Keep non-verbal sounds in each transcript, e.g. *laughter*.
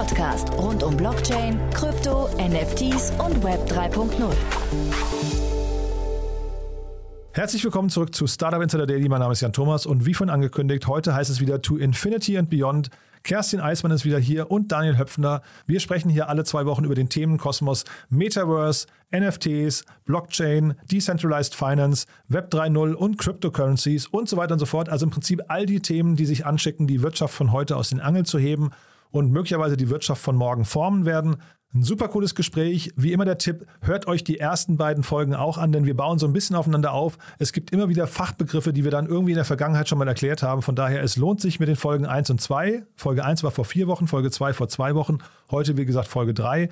Podcast rund um Blockchain, Krypto, NFTs und Web 3.0. Herzlich willkommen zurück zu Startup Insider Daily. Mein Name ist Jan Thomas und wie von angekündigt, heute heißt es wieder To Infinity and Beyond. Kerstin Eismann ist wieder hier und Daniel Höpfner. Wir sprechen hier alle zwei Wochen über den Themenkosmos Metaverse, NFTs, Blockchain, Decentralized Finance, Web 3.0 und Cryptocurrencies und so weiter und so fort. Also im Prinzip all die Themen, die sich anschicken, die Wirtschaft von heute aus den Angeln zu heben und möglicherweise die Wirtschaft von morgen formen werden. Ein super cooles Gespräch. Wie immer der Tipp, hört euch die ersten beiden Folgen auch an, denn wir bauen so ein bisschen aufeinander auf. Es gibt immer wieder Fachbegriffe, die wir dann irgendwie in der Vergangenheit schon mal erklärt haben. Von daher, es lohnt sich mit den Folgen 1 und 2. Folge 1 war vor vier Wochen, Folge 2 vor zwei Wochen. Heute, wie gesagt, Folge 3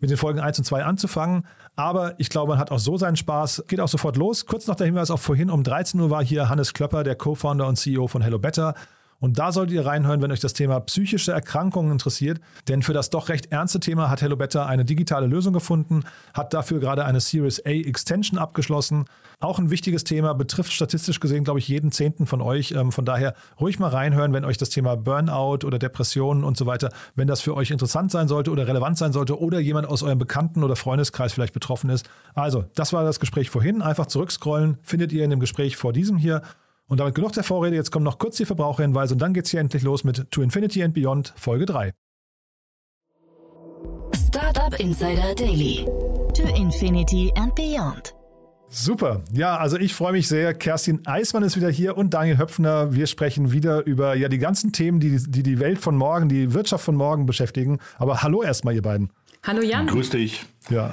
mit den Folgen 1 und 2 anzufangen. Aber ich glaube, man hat auch so seinen Spaß. Geht auch sofort los. Kurz noch der Hinweis auf vorhin um 13 Uhr war hier Hannes Klöpper, der Co-Founder und CEO von Hello Better. Und da solltet ihr reinhören, wenn euch das Thema psychische Erkrankungen interessiert. Denn für das doch recht ernste Thema hat Hello Better eine digitale Lösung gefunden, hat dafür gerade eine Series A Extension abgeschlossen. Auch ein wichtiges Thema, betrifft statistisch gesehen, glaube ich, jeden Zehnten von euch. Ähm, von daher ruhig mal reinhören, wenn euch das Thema Burnout oder Depressionen und so weiter, wenn das für euch interessant sein sollte oder relevant sein sollte oder jemand aus eurem Bekannten- oder Freundeskreis vielleicht betroffen ist. Also, das war das Gespräch vorhin. Einfach zurückscrollen, findet ihr in dem Gespräch vor diesem hier. Und damit genug der Vorrede, jetzt kommen noch kurz die Verbraucherhinweise und dann geht es hier endlich los mit To Infinity and Beyond Folge 3. Startup Insider Daily. To Infinity and Beyond. Super. Ja, also ich freue mich sehr. Kerstin Eismann ist wieder hier und Daniel Höpfner. Wir sprechen wieder über ja die ganzen Themen, die, die die Welt von morgen, die Wirtschaft von morgen beschäftigen. Aber hallo erstmal, ihr beiden. Hallo Jan. Grüß dich. Ja,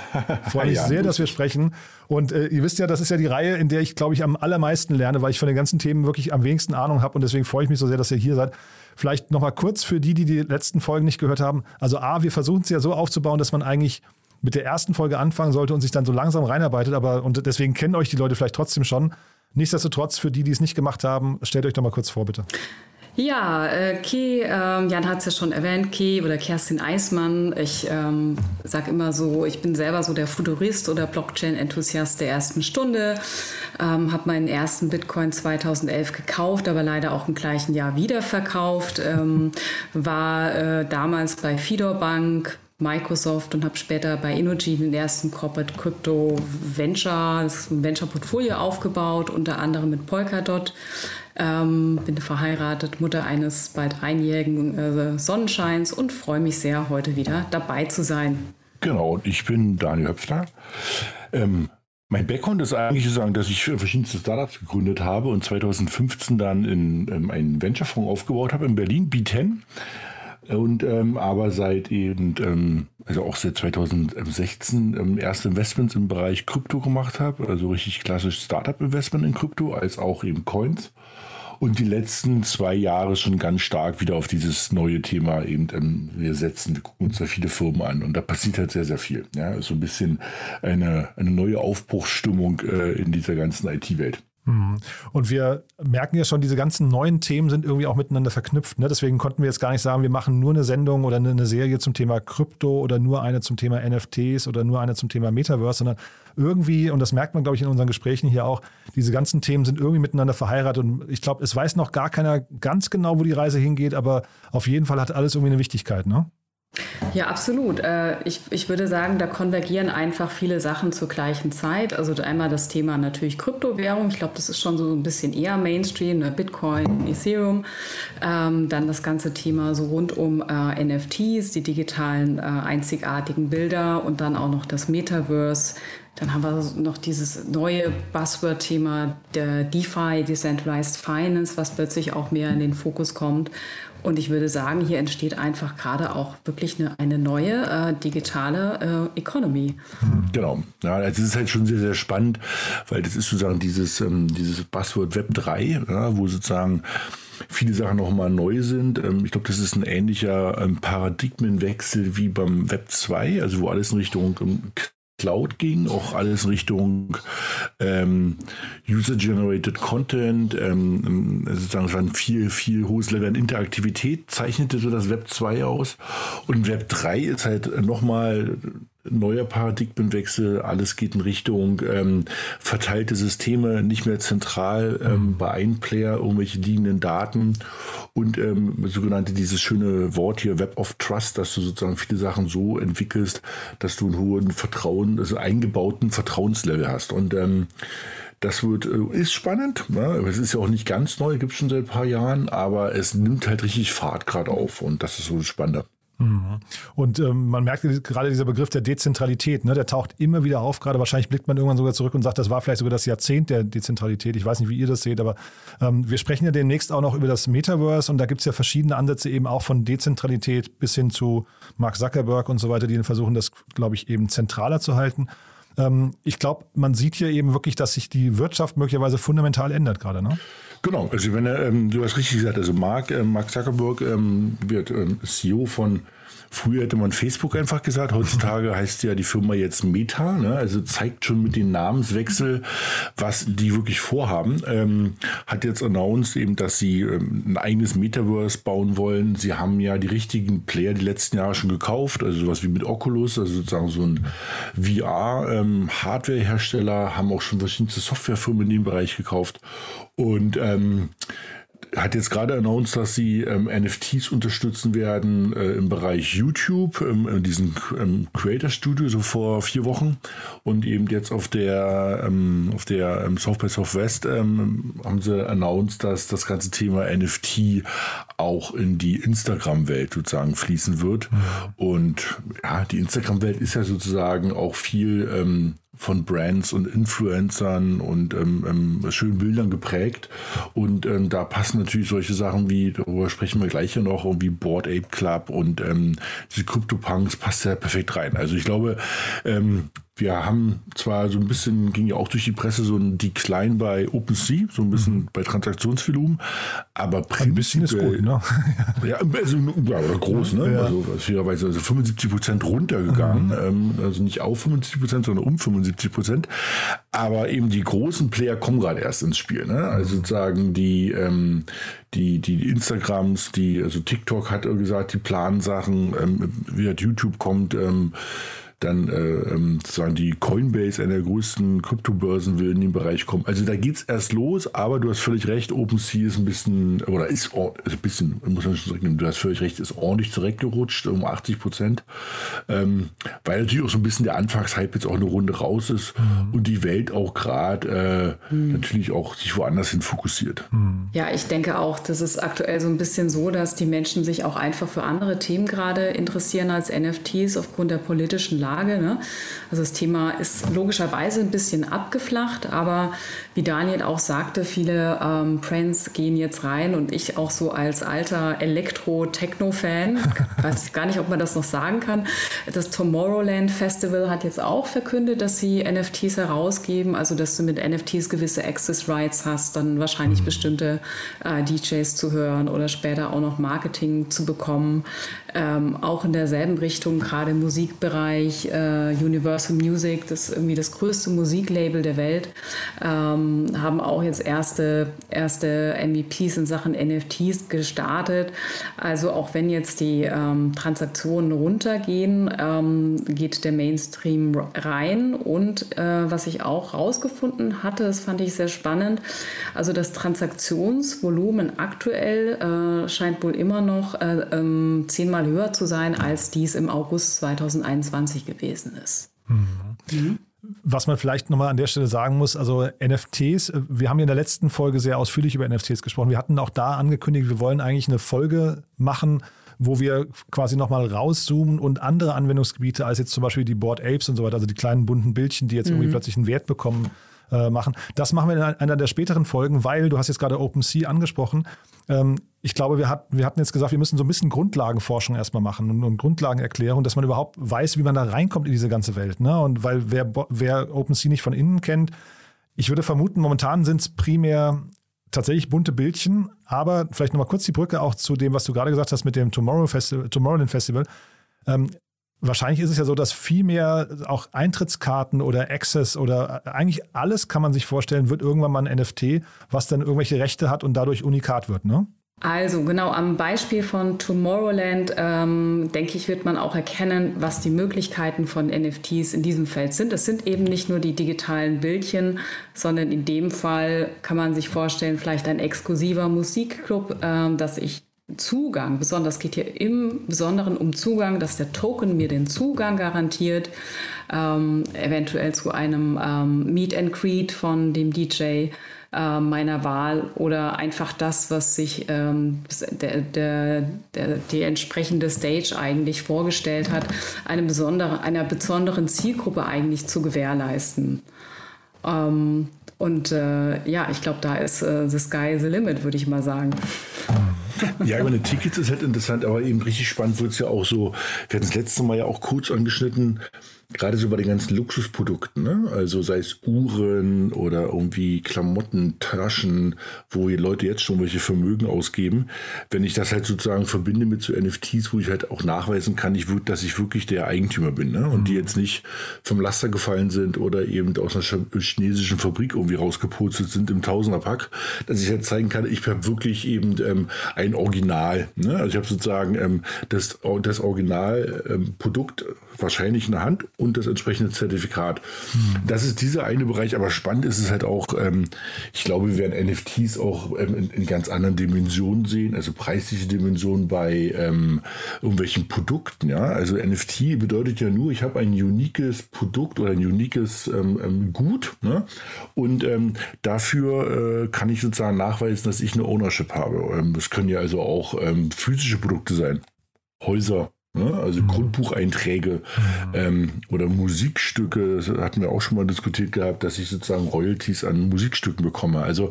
freue mich *laughs* ja, sehr, dass wir sprechen. Und äh, ihr wisst ja, das ist ja die Reihe, in der ich, glaube ich, am allermeisten lerne, weil ich von den ganzen Themen wirklich am wenigsten Ahnung habe. Und deswegen freue ich mich so sehr, dass ihr hier seid. Vielleicht nochmal kurz für die, die die letzten Folgen nicht gehört haben. Also A, wir versuchen es ja so aufzubauen, dass man eigentlich mit der ersten Folge anfangen sollte und sich dann so langsam reinarbeitet. Aber und deswegen kennen euch die Leute vielleicht trotzdem schon. Nichtsdestotrotz, für die, die es nicht gemacht haben, stellt euch doch mal kurz vor, bitte. Ja, äh, Key, äh, Jan hat es ja schon erwähnt, Key oder Kerstin Eismann. Ich ähm, sage immer so, ich bin selber so der Futurist oder Blockchain-Enthusiast der ersten Stunde. Ähm, habe meinen ersten Bitcoin 2011 gekauft, aber leider auch im gleichen Jahr wieder verkauft. Ähm, war äh, damals bei Fidor Bank, Microsoft und habe später bei Innogy den ersten Corporate Crypto Venture, das Venture Portfolio aufgebaut, unter anderem mit Polkadot. Ähm, bin verheiratet, Mutter eines bald einjährigen äh, Sonnenscheins und freue mich sehr, heute wieder dabei zu sein. Genau, und ich bin Daniel Höpfner. Ähm, mein Background ist eigentlich zu sagen, dass ich verschiedenste Startups gegründet habe und 2015 dann in, ähm, einen Venture-Fonds aufgebaut habe in Berlin, B10. Und ähm, aber seit eben, ähm, also auch seit 2016 ähm, erste Investments im Bereich Krypto gemacht habe, also richtig klassisch Startup-Investment in Krypto, als auch eben Coins. Und die letzten zwei Jahre schon ganz stark wieder auf dieses neue Thema eben, ähm, wir setzen, wir gucken uns da viele Firmen an und da passiert halt sehr, sehr viel. Ja, so ein bisschen eine, eine neue Aufbruchsstimmung äh, in dieser ganzen IT-Welt. Mhm. Und wir merken ja schon, diese ganzen neuen Themen sind irgendwie auch miteinander verknüpft. Ne? Deswegen konnten wir jetzt gar nicht sagen, wir machen nur eine Sendung oder eine Serie zum Thema Krypto oder nur eine zum Thema NFTs oder nur eine zum Thema Metaverse, sondern irgendwie, und das merkt man, glaube ich, in unseren Gesprächen hier auch, diese ganzen Themen sind irgendwie miteinander verheiratet. Und ich glaube, es weiß noch gar keiner ganz genau, wo die Reise hingeht, aber auf jeden Fall hat alles irgendwie eine Wichtigkeit. Ne? Ja, absolut. Äh, ich, ich würde sagen, da konvergieren einfach viele Sachen zur gleichen Zeit. Also einmal das Thema natürlich Kryptowährung. Ich glaube, das ist schon so ein bisschen eher Mainstream, ne? Bitcoin, Ethereum. Ähm, dann das ganze Thema so rund um äh, NFTs, die digitalen äh, einzigartigen Bilder und dann auch noch das Metaverse. Dann haben wir noch dieses neue Buzzword-Thema der DeFi, Decentralized Finance, was plötzlich auch mehr in den Fokus kommt. Und ich würde sagen, hier entsteht einfach gerade auch wirklich eine, eine neue äh, digitale äh, Economy. Genau. Ja, das ist halt schon sehr, sehr spannend, weil das ist sozusagen dieses, ähm, dieses Buzzword Web 3, ja, wo sozusagen viele Sachen nochmal neu sind. Ähm, ich glaube, das ist ein ähnlicher ähm, Paradigmenwechsel wie beim Web 2, also wo alles in Richtung ähm, Cloud ging, auch alles Richtung ähm, User-Generated Content, ähm, sozusagen ein viel, viel hohes Level an Interaktivität, zeichnete so das Web 2 aus. Und Web 3 ist halt nochmal neuer Paradigmenwechsel, alles geht in Richtung ähm, verteilte Systeme, nicht mehr zentral ähm, mhm. bei einem Player irgendwelche liegenden Daten und ähm, sogenannte dieses schöne Wort hier Web of Trust, dass du sozusagen viele Sachen so entwickelst, dass du einen hohen Vertrauen, also eingebauten Vertrauenslevel hast und ähm, das wird, äh, ist spannend. Ne? Es ist ja auch nicht ganz neu, gibt es schon seit ein paar Jahren, aber es nimmt halt richtig Fahrt gerade auf und das ist so spannend. Mhm. Und ähm, man merkt gerade dieser Begriff der Dezentralität, ne, der taucht immer wieder auf. Gerade wahrscheinlich blickt man irgendwann sogar zurück und sagt, das war vielleicht sogar das Jahrzehnt der Dezentralität. Ich weiß nicht, wie ihr das seht, aber ähm, wir sprechen ja demnächst auch noch über das Metaverse und da gibt es ja verschiedene Ansätze eben auch von Dezentralität bis hin zu Mark Zuckerberg und so weiter, die versuchen, das, glaube ich, eben zentraler zu halten. Ähm, ich glaube, man sieht hier eben wirklich, dass sich die Wirtschaft möglicherweise fundamental ändert gerade. Ne? Genau, also wenn er, ähm, du hast richtig gesagt, also Mark, äh, Mark Zuckerberg ähm, wird ähm, CEO von Früher hätte man Facebook einfach gesagt, heutzutage heißt ja die Firma jetzt Meta, ne? also zeigt schon mit dem Namenswechsel, was die wirklich vorhaben. Ähm, hat jetzt announced eben, dass sie ähm, ein eigenes Metaverse bauen wollen. Sie haben ja die richtigen Player die letzten Jahre schon gekauft, also sowas wie mit Oculus, also sozusagen so ein VR-Hardware-Hersteller, ähm, haben auch schon verschiedene Softwarefirmen in dem Bereich gekauft. Und ähm, hat jetzt gerade announced, dass sie ähm, NFTs unterstützen werden äh, im Bereich YouTube, ähm, in diesem ähm, Creator Studio, so vor vier Wochen. Und eben jetzt auf der, ähm, auf der ähm, South by Southwest ähm, haben sie announced, dass das ganze Thema NFT auch in die Instagram-Welt sozusagen fließen wird. Mhm. Und ja, die Instagram-Welt ist ja sozusagen auch viel ähm, von Brands und Influencern und ähm, ähm, schönen Bildern geprägt. Und ähm, da passen natürlich solche Sachen wie, darüber sprechen wir gleich ja noch, wie Board Ape Club und ähm, diese CryptoPunks passt ja perfekt rein. Also ich glaube, ähm, wir haben zwar so ein bisschen, ging ja auch durch die Presse, so ein Decline bei OpenSea, so ein bisschen mhm. bei Transaktionsvolumen, aber Ein bisschen ist gut, ne? *laughs* ja, also, ja, groß, ne? Ja. Also, fairerweise, also 75 Prozent runtergegangen, mhm. ähm, also nicht auf 75 Prozent, sondern um 75 Prozent. Aber eben die großen Player kommen gerade erst ins Spiel, ne? Also mhm. sozusagen die, ähm, die, die Instagrams, die, also TikTok hat gesagt, die planen Sachen, ähm, wie halt YouTube kommt, ähm, dann äh, ähm, sozusagen die Coinbase, einer der größten Kryptobörsen, will in den Bereich kommen. Also da geht es erst los, aber du hast völlig recht, OpenSea ist ein bisschen, oder ist also ein bisschen, muss man schon sagen, du hast völlig recht, ist ordentlich zurückgerutscht, um 80 Prozent, ähm, weil natürlich auch so ein bisschen der Anfangshype jetzt auch eine Runde raus ist mhm. und die Welt auch gerade äh, mhm. natürlich auch sich woanders hin fokussiert. Mhm. Ja, ich denke auch, das ist aktuell so ein bisschen so, dass die Menschen sich auch einfach für andere Themen gerade interessieren als NFTs aufgrund der politischen Lage Lage. Ne? Also das Thema ist logischerweise ein bisschen abgeflacht, aber wie Daniel auch sagte, viele ähm, Brands gehen jetzt rein und ich auch so als alter Elektro-Techno-Fan, *laughs* weiß gar nicht, ob man das noch sagen kann. Das Tomorrowland Festival hat jetzt auch verkündet, dass sie NFTs herausgeben, also dass du mit NFTs gewisse Access Rights hast, dann wahrscheinlich mhm. bestimmte äh, DJs zu hören oder später auch noch Marketing zu bekommen. Ähm, auch in derselben Richtung, gerade im Musikbereich, äh, Universal Music, das ist irgendwie das größte Musiklabel der Welt. Ähm, haben auch jetzt erste, erste MVPs in Sachen NFTs gestartet. Also auch wenn jetzt die ähm, Transaktionen runtergehen, ähm, geht der Mainstream rein. Und äh, was ich auch rausgefunden hatte, das fand ich sehr spannend, also das Transaktionsvolumen aktuell äh, scheint wohl immer noch äh, ähm, zehnmal höher zu sein, als dies im August 2021 gewesen ist. Mhm. Mhm. Was man vielleicht nochmal an der Stelle sagen muss, also NFTs, äh, wir haben ja in der letzten Folge sehr ausführlich über NFTs gesprochen. Wir hatten auch da angekündigt, wir wollen eigentlich eine Folge machen, wo wir quasi nochmal rauszoomen und andere Anwendungsgebiete als jetzt zum Beispiel die Board Apes und so weiter, also die kleinen bunten Bildchen, die jetzt mhm. irgendwie plötzlich einen Wert bekommen, äh, machen. Das machen wir in einer der späteren Folgen, weil du hast jetzt gerade OpenSea angesprochen. Ähm, ich glaube, wir, hat, wir hatten jetzt gesagt, wir müssen so ein bisschen Grundlagenforschung erstmal machen und, und Grundlagenerklärung, dass man überhaupt weiß, wie man da reinkommt in diese ganze Welt. Ne? Und weil wer, wer OpenSea nicht von innen kennt, ich würde vermuten, momentan sind es primär tatsächlich bunte Bildchen, aber vielleicht nochmal kurz die Brücke auch zu dem, was du gerade gesagt hast mit dem Tomorrow Festival, Tomorrowland Festival. Ähm, wahrscheinlich ist es ja so, dass viel mehr auch Eintrittskarten oder Access oder eigentlich alles kann man sich vorstellen, wird irgendwann mal ein NFT, was dann irgendwelche Rechte hat und dadurch unikat wird, ne? Also genau am Beispiel von Tomorrowland, ähm, denke ich, wird man auch erkennen, was die Möglichkeiten von NFTs in diesem Feld sind. Es sind eben nicht nur die digitalen Bildchen, sondern in dem Fall kann man sich vorstellen, vielleicht ein exklusiver Musikclub, ähm, dass ich Zugang, besonders geht hier im Besonderen um Zugang, dass der Token mir den Zugang garantiert, ähm, eventuell zu einem ähm, Meet and Greet von dem DJ äh, meiner Wahl oder einfach das, was sich ähm, der, der, der, die entsprechende Stage eigentlich vorgestellt hat, eine besondere, einer besonderen Zielgruppe eigentlich zu gewährleisten. Ähm, und äh, ja, ich glaube, da ist äh, the sky the limit, würde ich mal sagen. Ja, über meine Tickets ist halt interessant, aber eben richtig spannend wird es ja auch so. Wir hatten das letzte Mal ja auch kurz angeschnitten, gerade so bei den ganzen Luxusprodukten, ne? also sei es Uhren oder irgendwie Klamotten, Taschen, wo Leute jetzt schon welche Vermögen ausgeben, wenn ich das halt sozusagen verbinde mit so NFTs, wo ich halt auch nachweisen kann, ich, dass ich wirklich der Eigentümer bin ne? und die mhm. jetzt nicht vom Laster gefallen sind oder eben aus einer chinesischen Fabrik irgendwie rausgepurzelt sind im Tausenderpack, dass ich halt zeigen kann, ich habe wirklich eben ähm, ein Original. Ne? Also ich habe sozusagen ähm, das, das Originalprodukt ähm, wahrscheinlich in der Hand und das entsprechende Zertifikat. Mhm. Das ist dieser eine Bereich, aber spannend ist es halt auch, ähm, ich glaube, wir werden NFTs auch ähm, in, in, ganz anderen Dimensionen sehen, also preisliche Dimensionen bei ähm, irgendwelchen Produkten. Ja? Also NFT bedeutet ja nur, ich habe ein uniques Produkt oder ein uniques ähm, ähm, Gut ne? und ähm, dafür äh, kann ich sozusagen nachweisen, dass ich eine Ownership habe. das können ja also auch physische Produkte sein. Häuser? Also mhm. Grundbucheinträge mhm. ähm, oder Musikstücke, das hatten wir auch schon mal diskutiert gehabt, dass ich sozusagen Royalties an Musikstücken bekomme. Also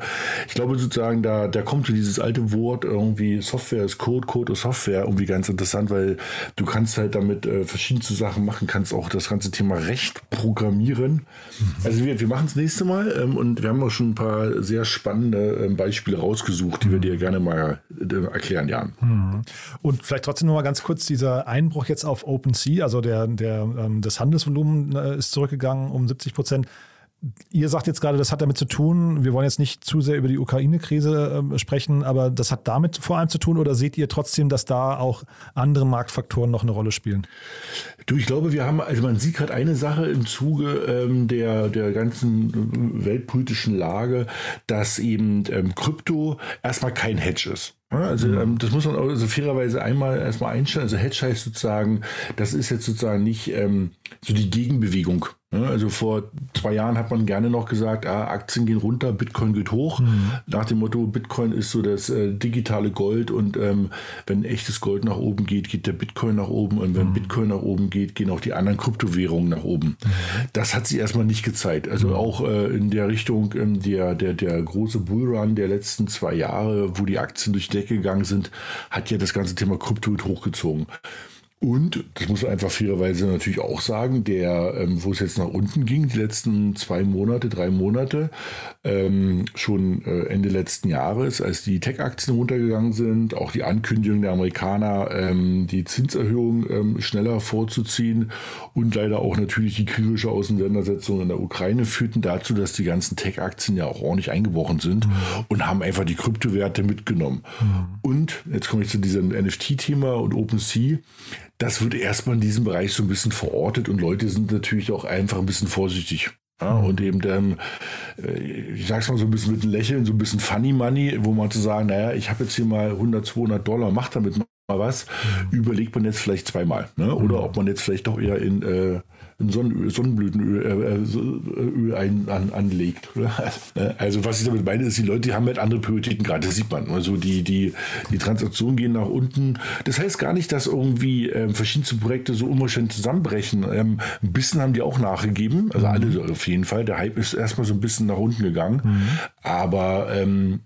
ich glaube sozusagen, da, da kommt so dieses alte Wort irgendwie Software ist Code, Code ist Software irgendwie ganz interessant, weil du kannst halt damit äh, verschiedenste Sachen machen, kannst auch das ganze Thema Recht programmieren. Mhm. Also wir, wir machen es nächste Mal ähm, und wir haben auch schon ein paar sehr spannende äh, Beispiele rausgesucht, die wir mhm. dir gerne mal äh, erklären, Jan. Mhm. Und vielleicht trotzdem noch mal ganz kurz dieser Einbruch jetzt auf OpenSea, also der, der, ähm, das Handelsvolumen äh, ist zurückgegangen um 70 Prozent. Ihr sagt jetzt gerade, das hat damit zu tun, wir wollen jetzt nicht zu sehr über die Ukraine-Krise äh, sprechen, aber das hat damit vor allem zu tun oder seht ihr trotzdem, dass da auch andere Marktfaktoren noch eine Rolle spielen? Du, ich glaube, wir haben, also man sieht gerade eine Sache im Zuge ähm, der, der ganzen weltpolitischen Lage, dass eben ähm, Krypto erstmal kein Hedge ist. Also mhm. ähm, das muss man also fairerweise einmal erstmal einstellen. Also Hedge heißt sozusagen, das ist jetzt sozusagen nicht ähm, so die Gegenbewegung. Ne? Also vor zwei Jahren hat man gerne noch gesagt, ah, Aktien gehen runter, Bitcoin geht hoch. Mhm. Nach dem Motto, Bitcoin ist so das äh, digitale Gold und ähm, wenn echtes Gold nach oben geht, geht der Bitcoin nach oben und wenn mhm. Bitcoin nach oben geht, gehen auch die anderen Kryptowährungen nach oben. Mhm. Das hat sich erstmal nicht gezeigt. Also mhm. auch äh, in der Richtung ähm, der, der, der große Bullrun der letzten zwei Jahre, wo die Aktien durch die Decke gegangen sind, hat ja das ganze Thema Krypto hochgezogen. Und, das muss man einfach fairerweise natürlich auch sagen, der, ähm, wo es jetzt nach unten ging, die letzten zwei Monate, drei Monate, ähm, schon äh, Ende letzten Jahres, als die Tech-Aktien runtergegangen sind, auch die Ankündigung der Amerikaner, ähm, die Zinserhöhung ähm, schneller vorzuziehen und leider auch natürlich die kriegerische Auseinandersetzung in der Ukraine führten dazu, dass die ganzen Tech-Aktien ja auch ordentlich eingebrochen sind mhm. und haben einfach die Kryptowerte mitgenommen. Mhm. Und jetzt komme ich zu diesem NFT-Thema und OpenSea das wird erstmal in diesem Bereich so ein bisschen verortet und Leute sind natürlich auch einfach ein bisschen vorsichtig. Ja, mhm. und eben dann, äh, ich sag's mal so ein bisschen mit einem Lächeln, so ein bisschen Funny Money, wo man zu sagen, naja, ich habe jetzt hier mal 100, 200 Dollar, mach damit mal was, mhm. überlegt man jetzt vielleicht zweimal. Ne? Oder mhm. ob man jetzt vielleicht doch eher in äh, Sonnen Sonnenblütenöl äh, äh, Öl ein, an, anlegt. *laughs* Also was ich damit meine, ist, die Leute die haben halt andere Prioritäten gerade, das sieht man. Also die, die, die Transaktionen gehen nach unten. Das heißt gar nicht, dass irgendwie ähm, verschiedenste Projekte so unwahrscheinlich zusammenbrechen. Ähm, ein bisschen haben die auch nachgegeben, also mhm. alle auf jeden Fall. Der Hype ist erstmal so ein bisschen nach unten gegangen. Mhm. Aber ähm,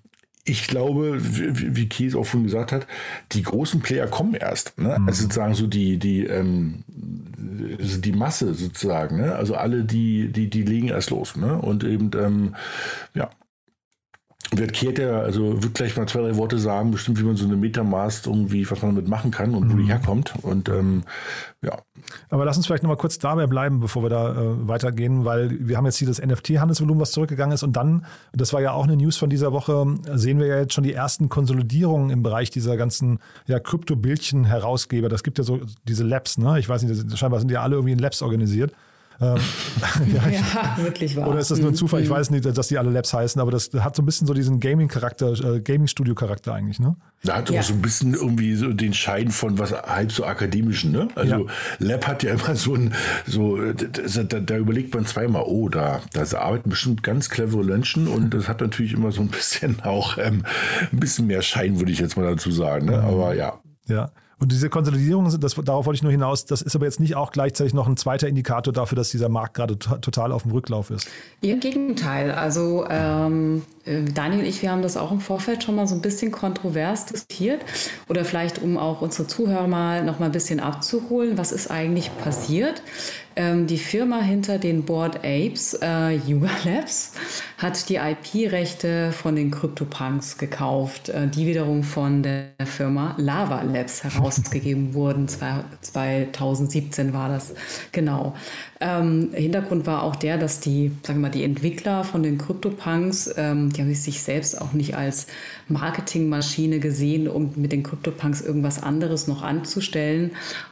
ich glaube, wie, wie Kies auch schon gesagt hat, die großen Player kommen erst. Ne? Mhm. Also sozusagen so die, die, ähm, also die Masse sozusagen. Ne? Also alle, die, die, die legen erst los. Ne? Und eben, ähm, ja. Wird Kehrt ja, also wird gleich mal zwei, drei Worte sagen, bestimmt, wie man so eine Metamask irgendwie, was man damit machen kann und wo die mhm. herkommt. Und ähm, ja. Aber lass uns vielleicht nochmal kurz dabei bleiben, bevor wir da äh, weitergehen, weil wir haben jetzt hier das NFT-Handelsvolumen, was zurückgegangen ist. Und dann, das war ja auch eine News von dieser Woche, sehen wir ja jetzt schon die ersten Konsolidierungen im Bereich dieser ganzen ja, Krypto-Bildchen-Herausgeber. Das gibt ja so diese Labs, ne? Ich weiß nicht, scheinbar sind die alle irgendwie in Labs organisiert. Ähm, *laughs* ja, ja, wirklich wahr. Oder ist das nur ein Zufall? Ich mhm. weiß nicht, dass die alle Labs heißen, aber das hat so ein bisschen so diesen Gaming-Charakter, äh, Gaming-Studio-Charakter eigentlich, ne? Da hat ja. auch so ein bisschen irgendwie so den Schein von was halb so akademischen, ne? Also ja. Lab hat ja immer so ein, so, da, da, überlegt man zweimal, oh, da, da arbeiten bestimmt ganz clevere Menschen und das hat natürlich immer so ein bisschen *laughs* auch ähm, ein bisschen mehr Schein, würde ich jetzt mal dazu sagen. Ne? Mhm. Aber ja. Ja. Und diese Konsolidierung, das, darauf wollte ich nur hinaus, das ist aber jetzt nicht auch gleichzeitig noch ein zweiter Indikator dafür, dass dieser Markt gerade total auf dem Rücklauf ist. Im Gegenteil. Also ähm, äh, Daniel und ich, wir haben das auch im Vorfeld schon mal so ein bisschen kontrovers diskutiert. Oder vielleicht, um auch unsere Zuhörer mal noch mal ein bisschen abzuholen, was ist eigentlich passiert? Ähm, die Firma hinter den Board Apes, äh, Yuga Labs, hat die IP-Rechte von den CryptoPunks gekauft, äh, die wiederum von der Firma Lava Labs herausgegeben wurden. 2017 war das, genau. Ähm, Hintergrund war auch der, dass die, sagen wir mal, die Entwickler von den CryptoPunks, ähm, die haben sich selbst auch nicht als Marketingmaschine gesehen, um mit den CryptoPunks irgendwas anderes noch anzustellen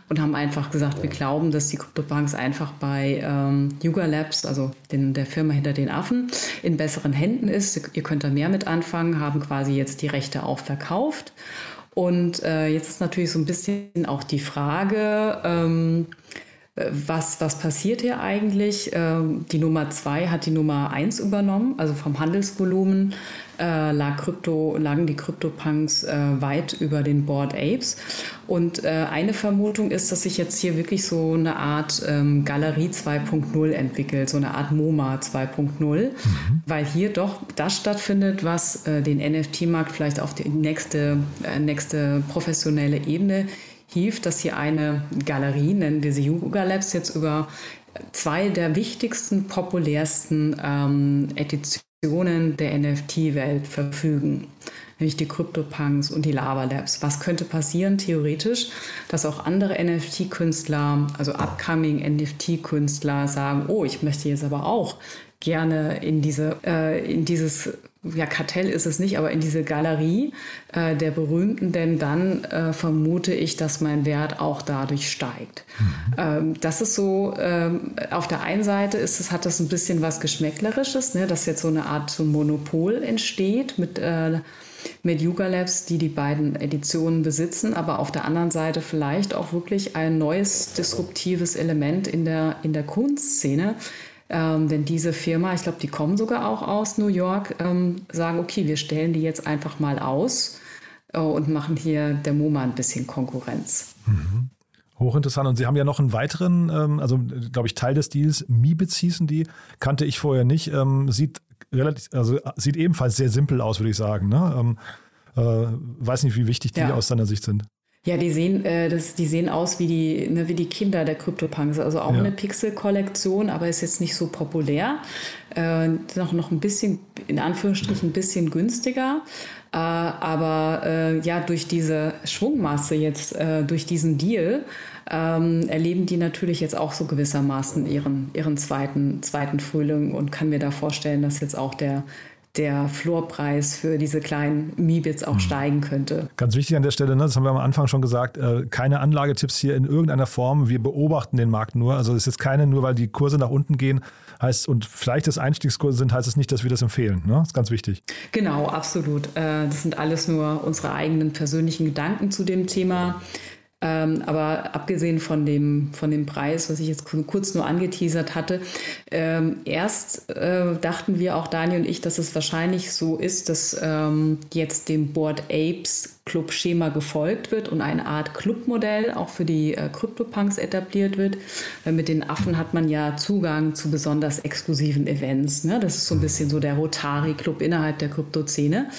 und haben einfach gesagt, wir glauben, dass die CryptoPunks einfach bei ähm, Yuga Labs, also den, der Firma hinter den Affen, in besseren Händen ist. Ihr könnt da mehr mit anfangen, haben quasi jetzt die Rechte auch verkauft. Und äh, jetzt ist natürlich so ein bisschen auch die Frage, ähm, was, was passiert hier eigentlich? Ähm, die Nummer zwei hat die Nummer eins übernommen, also vom Handelsvolumen äh, lag Krypto, lagen die CryptoPunks äh, weit über den Board Apes. Und äh, eine Vermutung ist, dass sich jetzt hier wirklich so eine Art ähm, Galerie 2.0 entwickelt, so eine Art MoMA 2.0, mhm. weil hier doch das stattfindet, was den NFT-Markt vielleicht auf die nächste, nächste professionelle Ebene hieft, dass hier eine Galerie, nennen wir sie Yuga Labs, jetzt über zwei der wichtigsten, populärsten ähm, Editionen der NFT-Welt verfügen, nämlich die CryptoPunks und die Lava Labs. Was könnte passieren theoretisch, dass auch andere NFT-Künstler, also upcoming NFT-Künstler sagen, oh, ich möchte jetzt aber auch gerne in diese äh, in dieses ja, Kartell ist es nicht, aber in diese Galerie äh, der Berühmten, denn dann äh, vermute ich, dass mein Wert auch dadurch steigt. Mhm. Ähm, das ist so, ähm, auf der einen Seite ist es, hat das ein bisschen was Geschmäcklerisches, ne, dass jetzt so eine Art so Monopol entsteht mit, äh, mit Yuga Labs, die die beiden Editionen besitzen, aber auf der anderen Seite vielleicht auch wirklich ein neues disruptives Element in der, in der Kunstszene, ähm, denn diese Firma, ich glaube, die kommen sogar auch aus New York, ähm, sagen, okay, wir stellen die jetzt einfach mal aus äh, und machen hier der MoMA ein bisschen Konkurrenz. Mhm. Hochinteressant. Und Sie haben ja noch einen weiteren, ähm, also glaube ich, Teil des Deals, Mibits hießen die, kannte ich vorher nicht. Ähm, sieht relativ, also sieht ebenfalls sehr simpel aus, würde ich sagen. Ne? Ähm, äh, weiß nicht, wie wichtig die ja. aus deiner Sicht sind. Ja, die sehen, äh, das, die sehen aus wie die, ne, wie die Kinder der CryptoPunks. Also auch ja. eine Pixel-Kollektion, aber ist jetzt nicht so populär. Äh, noch, noch ein bisschen, in Anführungsstrichen, ein bisschen günstiger. Äh, aber äh, ja, durch diese Schwungmasse jetzt, äh, durch diesen Deal, ähm, erleben die natürlich jetzt auch so gewissermaßen ihren, ihren zweiten, zweiten Frühling und kann mir da vorstellen, dass jetzt auch der der Floorpreis für diese kleinen Mibits auch mhm. steigen könnte. Ganz wichtig an der Stelle, ne, das haben wir am Anfang schon gesagt, äh, keine Anlagetipps hier in irgendeiner Form. Wir beobachten den Markt nur. Also es ist jetzt keine, nur weil die Kurse nach unten gehen, heißt und vielleicht das Einstiegskurse sind, heißt es nicht, dass wir das empfehlen. Ne? Das ist ganz wichtig. Genau, absolut. Äh, das sind alles nur unsere eigenen persönlichen Gedanken zu dem Thema. Ähm, aber abgesehen von dem, von dem Preis, was ich jetzt kurz nur angeteasert hatte, ähm, erst äh, dachten wir auch Daniel und ich, dass es wahrscheinlich so ist, dass ähm, jetzt dem Board Apes Club-Schema gefolgt wird und eine Art Clubmodell auch für die äh, CryptoPunks etabliert wird. Weil mit den Affen hat man ja Zugang zu besonders exklusiven Events. Ne? Das ist so ein bisschen so der Rotari-Club innerhalb der Krypto-Szene.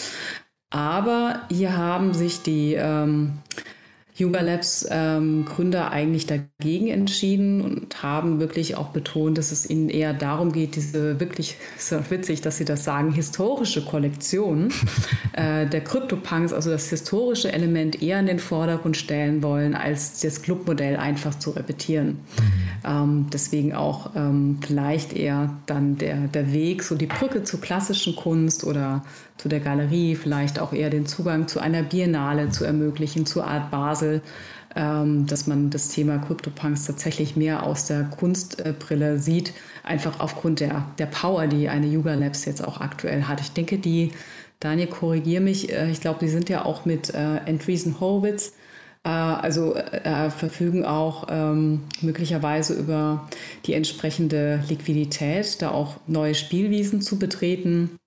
Aber hier haben sich die ähm, Yuga Labs ähm, Gründer eigentlich dagegen entschieden und haben wirklich auch betont, dass es ihnen eher darum geht, diese wirklich, *laughs* ist ja witzig, dass sie das sagen, historische Kollektion *laughs* äh, der CryptoPunks, also das historische Element eher in den Vordergrund stellen wollen, als das Clubmodell einfach zu repetieren. Mhm. Ähm, deswegen auch ähm, vielleicht eher dann der, der Weg, so die Brücke zur klassischen Kunst oder zu der Galerie, vielleicht auch eher den Zugang zu einer Biennale zu ermöglichen, zur Art Basel, ähm, dass man das Thema CryptoPunks tatsächlich mehr aus der Kunstbrille sieht, einfach aufgrund der, der Power, die eine Yuga Labs jetzt auch aktuell hat. Ich denke, die, Daniel, korrigier mich, äh, ich glaube, die sind ja auch mit äh, Andreessen Horowitz, äh, also äh, verfügen auch ähm, möglicherweise über die entsprechende Liquidität, da auch neue Spielwiesen zu betreten.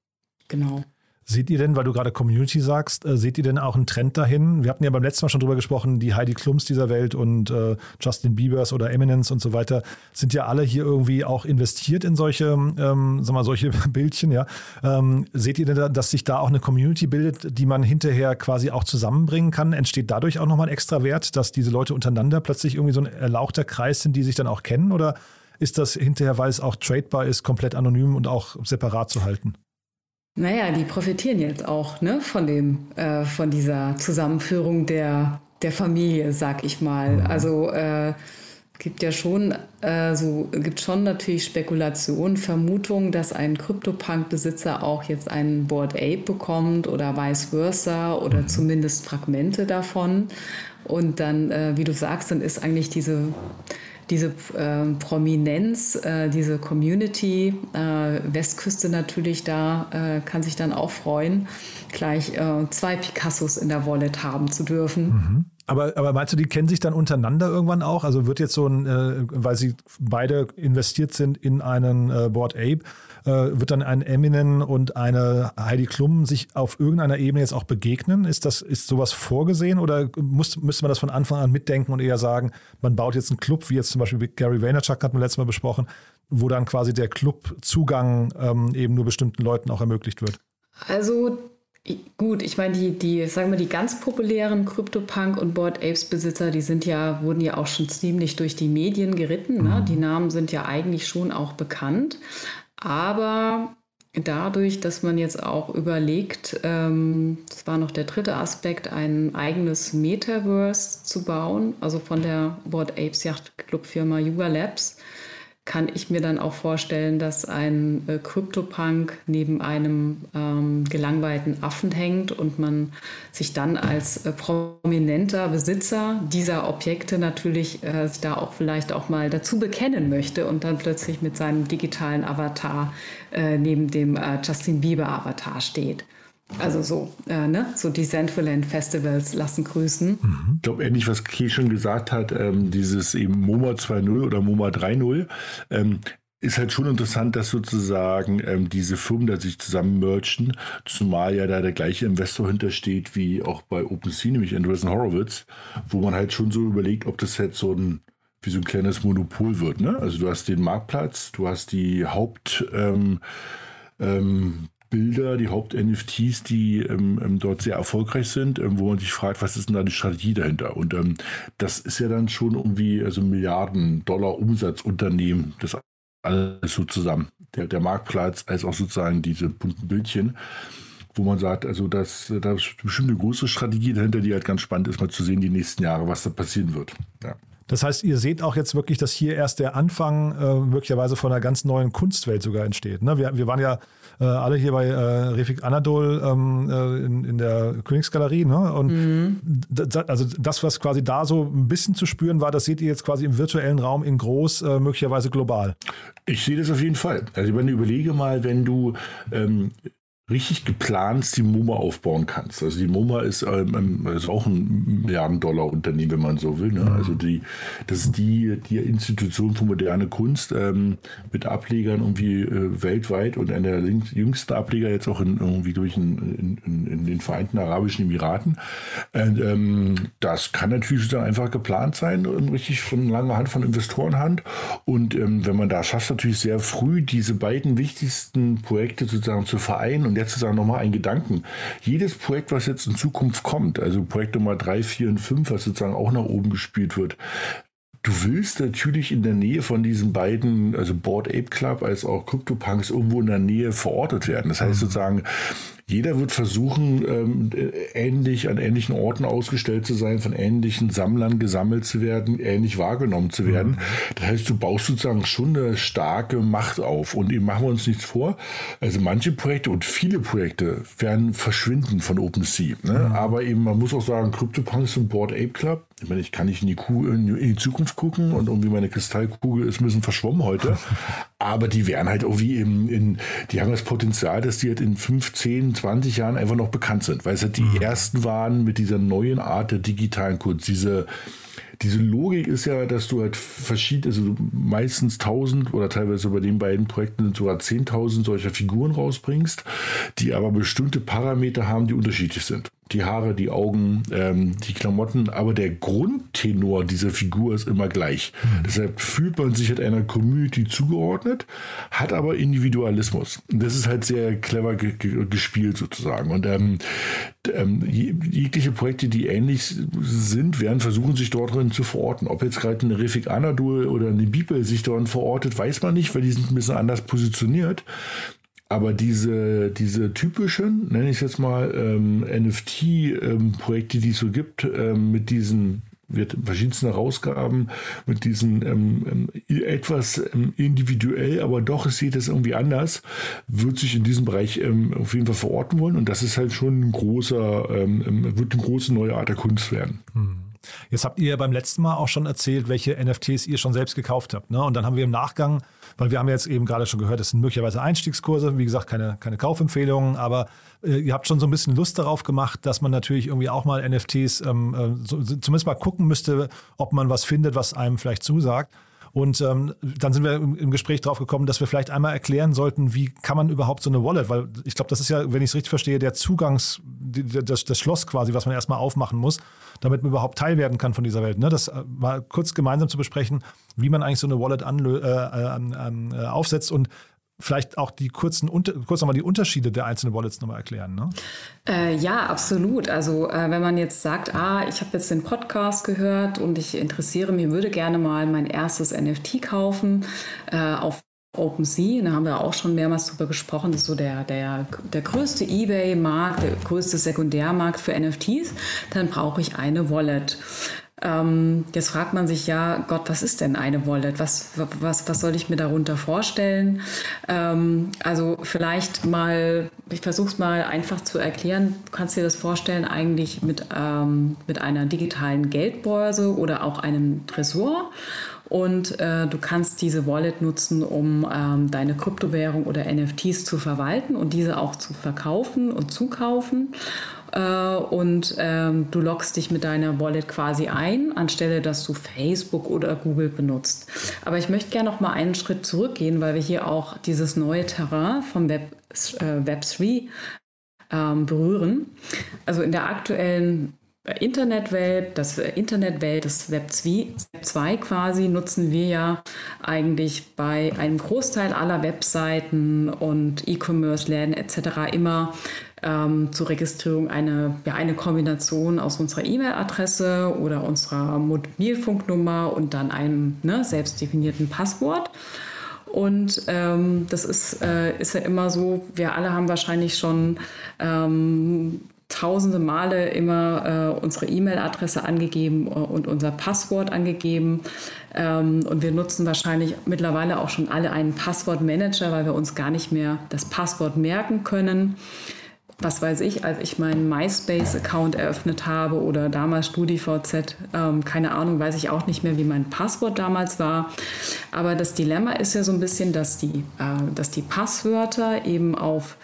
Genau. Seht ihr denn, weil du gerade Community sagst, äh, seht ihr denn auch einen Trend dahin? Wir hatten ja beim letzten Mal schon drüber gesprochen, die Heidi Klums dieser Welt und äh, Justin Biebers oder Eminence und so weiter sind ja alle hier irgendwie auch investiert in solche, ähm, sag mal, solche *laughs* Bildchen, ja. Ähm, seht ihr denn, dass sich da auch eine Community bildet, die man hinterher quasi auch zusammenbringen kann? Entsteht dadurch auch nochmal ein extra Wert, dass diese Leute untereinander plötzlich irgendwie so ein erlauchter Kreis sind, die sich dann auch kennen? Oder ist das hinterher, weil es auch tradebar ist, komplett anonym und auch separat zu halten? Naja, die profitieren jetzt auch ne, von, dem, äh, von dieser Zusammenführung der, der Familie, sag ich mal. Mhm. Also äh, gibt ja schon äh, so gibt schon natürlich Spekulationen, Vermutungen, dass ein CryptoPunk-Besitzer auch jetzt einen Board Ape bekommt oder vice versa oder mhm. zumindest Fragmente davon. Und dann, äh, wie du sagst, dann ist eigentlich diese diese äh, Prominenz, äh, diese Community, äh, Westküste natürlich da, äh, kann sich dann auch freuen, gleich äh, zwei Picassos in der Wallet haben zu dürfen. Mhm. Aber, aber meinst du, die kennen sich dann untereinander irgendwann auch? Also wird jetzt so ein, äh, weil sie beide investiert sind in einen Board Ape, äh, wird dann ein Eminem und eine Heidi Klum sich auf irgendeiner Ebene jetzt auch begegnen? Ist das ist sowas vorgesehen oder muss, müsste man das von Anfang an mitdenken und eher sagen, man baut jetzt einen Club, wie jetzt zum Beispiel Gary Vaynerchuk hatten wir letztes Mal besprochen, wo dann quasi der Clubzugang ähm, eben nur bestimmten Leuten auch ermöglicht wird? Also Gut, ich meine, die, die, sagen wir, die ganz populären CryptoPunk und Board Apes Besitzer, die sind ja, wurden ja auch schon ziemlich durch die Medien geritten. Ne? Mhm. Die Namen sind ja eigentlich schon auch bekannt. Aber dadurch, dass man jetzt auch überlegt, ähm, das war noch der dritte Aspekt, ein eigenes Metaverse zu bauen, also von der Board Apes Yacht Club Firma Yuga Labs, kann ich mir dann auch vorstellen, dass ein äh, CryptoPunk neben einem ähm, gelangweilten Affen hängt und man sich dann als äh, prominenter Besitzer dieser Objekte natürlich äh, da auch vielleicht auch mal dazu bekennen möchte und dann plötzlich mit seinem digitalen Avatar äh, neben dem äh, Justin Bieber Avatar steht. Also so, äh, ne? so Decentraland Festivals lassen grüßen. Mhm. Ich glaube, ähnlich, was Kay schon gesagt hat, ähm, dieses eben MoMA 2.0 oder MoMA 3.0, ähm, ist halt schon interessant, dass sozusagen ähm, diese Firmen da sich zusammen merchen, zumal ja da der gleiche Investor hintersteht wie auch bei OpenSea, nämlich Andreessen Horowitz, wo man halt schon so überlegt, ob das jetzt so ein wie so ein kleines Monopol wird. Ne? Also du hast den Marktplatz, du hast die Haupt ähm, ähm, Bilder, die Haupt-NFTs, die ähm, ähm, dort sehr erfolgreich sind, ähm, wo man sich fragt, was ist denn da die Strategie dahinter? Und ähm, das ist ja dann schon irgendwie also Milliarden Dollar Umsatzunternehmen, das alles so zusammen. Der, der Marktplatz als auch sozusagen diese bunten Bildchen wo man sagt, also das, da ist bestimmt eine große Strategie dahinter, die halt ganz spannend ist, mal zu sehen, die nächsten Jahre, was da passieren wird. Ja. Das heißt, ihr seht auch jetzt wirklich, dass hier erst der Anfang äh, möglicherweise von einer ganz neuen Kunstwelt sogar entsteht. Ne? Wir, wir waren ja äh, alle hier bei äh, Refik Anadol ähm, äh, in, in der Königsgalerie. Ne? Und mhm. also das, was quasi da so ein bisschen zu spüren war, das seht ihr jetzt quasi im virtuellen Raum in groß, äh, möglicherweise global. Ich sehe das auf jeden Fall. Also wenn du überlege mal, wenn du ähm, richtig geplant die MoMA aufbauen kannst. Also die MoMA ist, ähm, ähm, ist auch ein Milliarden-Dollar-Unternehmen, wenn man so will. Ne? Mhm. Also die, das ist die, die Institution für moderne Kunst ähm, mit Ablegern irgendwie äh, weltweit und einer der jüngsten Ableger jetzt auch in, irgendwie durch in, in, in den Vereinten Arabischen Emiraten. Und, ähm, das kann natürlich sozusagen einfach geplant sein, richtig von langer Hand, von Investorenhand. Und ähm, wenn man da schafft, natürlich sehr früh diese beiden wichtigsten Projekte sozusagen zu vereinen und jetzt sozusagen nochmal einen Gedanken. Jedes Projekt, was jetzt in Zukunft kommt, also Projekt Nummer 3, 4 und 5, was sozusagen auch nach oben gespielt wird, Du willst natürlich in der Nähe von diesen beiden, also Board Ape Club als auch CryptoPunks, irgendwo in der Nähe verortet werden. Das heißt mhm. sozusagen, jeder wird versuchen, ähm, ähnlich an ähnlichen Orten ausgestellt zu sein, von ähnlichen Sammlern gesammelt zu werden, ähnlich wahrgenommen zu werden. Mhm. Das heißt, du baust sozusagen schon eine starke Macht auf. Und eben machen wir uns nichts vor. Also manche Projekte und viele Projekte werden verschwinden von OpenSea. Ne? Mhm. Aber eben, man muss auch sagen, CryptoPunks und Board Ape Club, ich meine, ich kann nicht in die, Kuh, in die Zukunft gucken und irgendwie meine Kristallkugel ist ein bisschen verschwommen heute. *laughs* Aber die werden halt irgendwie in, in, die haben das Potenzial, dass die halt in 15, 20 Jahren einfach noch bekannt sind, weil es halt die mhm. ersten waren mit dieser neuen Art der digitalen Kunst. Diese, diese Logik ist ja, dass du halt verschiedene, also meistens 1000 oder teilweise bei den beiden Projekten sind sogar 10.000 solcher Figuren rausbringst, die aber bestimmte Parameter haben, die unterschiedlich sind die Haare, die Augen, ähm, die Klamotten, aber der Grundtenor dieser Figur ist immer gleich. Mhm. Deshalb fühlt man sich halt einer Community zugeordnet, hat aber Individualismus. Das ist halt sehr clever ge ge gespielt sozusagen. Und ähm, ähm, jegliche Projekte, die ähnlich sind, werden versuchen, sich dort drin zu verorten. Ob jetzt gerade eine Refik Anadol oder eine Bibel sich dort verortet, weiß man nicht, weil die sind ein bisschen anders positioniert. Aber diese, diese typischen, nenne ich es jetzt mal, ähm, NFT-Projekte, ähm, die es so gibt, ähm, mit diesen wird verschiedensten Herausgaben mit diesen ähm, ähm etwas ähm, individuell, aber doch sieht es irgendwie anders, wird sich in diesem Bereich auf jeden Fall verorten wollen und das ist halt schon ein großer, wird eine große neue Art der Kunst werden. Hm. Jetzt habt ihr beim letzten Mal auch schon erzählt, welche NFTs ihr schon selbst gekauft habt. Ne? Und dann haben wir im Nachgang weil wir haben jetzt eben gerade schon gehört, das sind möglicherweise Einstiegskurse, wie gesagt, keine, keine Kaufempfehlungen, aber äh, ihr habt schon so ein bisschen Lust darauf gemacht, dass man natürlich irgendwie auch mal NFTs ähm, äh, so, zumindest mal gucken müsste, ob man was findet, was einem vielleicht zusagt. Und ähm, dann sind wir im, im Gespräch drauf gekommen, dass wir vielleicht einmal erklären sollten, wie kann man überhaupt so eine Wallet, weil ich glaube, das ist ja, wenn ich es richtig verstehe, der Zugangs, das, das Schloss quasi, was man erstmal aufmachen muss, damit man überhaupt Teil werden kann von dieser Welt. Ne? Das äh, mal kurz gemeinsam zu besprechen, wie man eigentlich so eine Wallet anlö äh, äh, aufsetzt und vielleicht auch die kurzen, kurz nochmal die Unterschiede der einzelnen Wallets nochmal erklären. Ne? Äh, ja, absolut. Also äh, wenn man jetzt sagt, ah, ich habe jetzt den Podcast gehört und ich interessiere mich, würde gerne mal mein erstes NFT kaufen äh, auf OpenSea, da haben wir auch schon mehrmals drüber gesprochen, das ist so der, der, der größte Ebay-Markt, der größte Sekundärmarkt für NFTs, dann brauche ich eine Wallet. Ähm, jetzt fragt man sich ja, Gott, was ist denn eine Wallet? Was, was, was soll ich mir darunter vorstellen? Ähm, also vielleicht mal, ich versuche es mal einfach zu erklären. Du kannst dir das vorstellen eigentlich mit, ähm, mit einer digitalen Geldbörse oder auch einem Tresor. Und äh, du kannst diese Wallet nutzen, um ähm, deine Kryptowährung oder NFTs zu verwalten und diese auch zu verkaufen und zukaufen äh, und ähm, du loggst dich mit deiner Wallet quasi ein, anstelle dass du Facebook oder Google benutzt. Aber ich möchte gerne noch mal einen Schritt zurückgehen, weil wir hier auch dieses neue Terrain vom Web, äh, Web 3 ähm, berühren. Also in der aktuellen Internetwelt, das Internetwelt, das Web 2 quasi nutzen wir ja eigentlich bei einem Großteil aller Webseiten und E-Commerce-Läden etc. immer ähm, zur Registrierung eine, ja, eine Kombination aus unserer E-Mail-Adresse oder unserer Mobilfunknummer und dann einem ne, selbst definierten Passwort. Und ähm, das ist, äh, ist ja immer so, wir alle haben wahrscheinlich schon ähm, tausende Male immer äh, unsere E-Mail-Adresse angegeben äh, und unser Passwort angegeben. Ähm, und wir nutzen wahrscheinlich mittlerweile auch schon alle einen Passwortmanager, weil wir uns gar nicht mehr das Passwort merken können was weiß ich, als ich meinen MySpace-Account eröffnet habe oder damals StudiVZ, ähm, keine Ahnung, weiß ich auch nicht mehr, wie mein Passwort damals war. Aber das Dilemma ist ja so ein bisschen, dass die, äh, dass die Passwörter eben auf,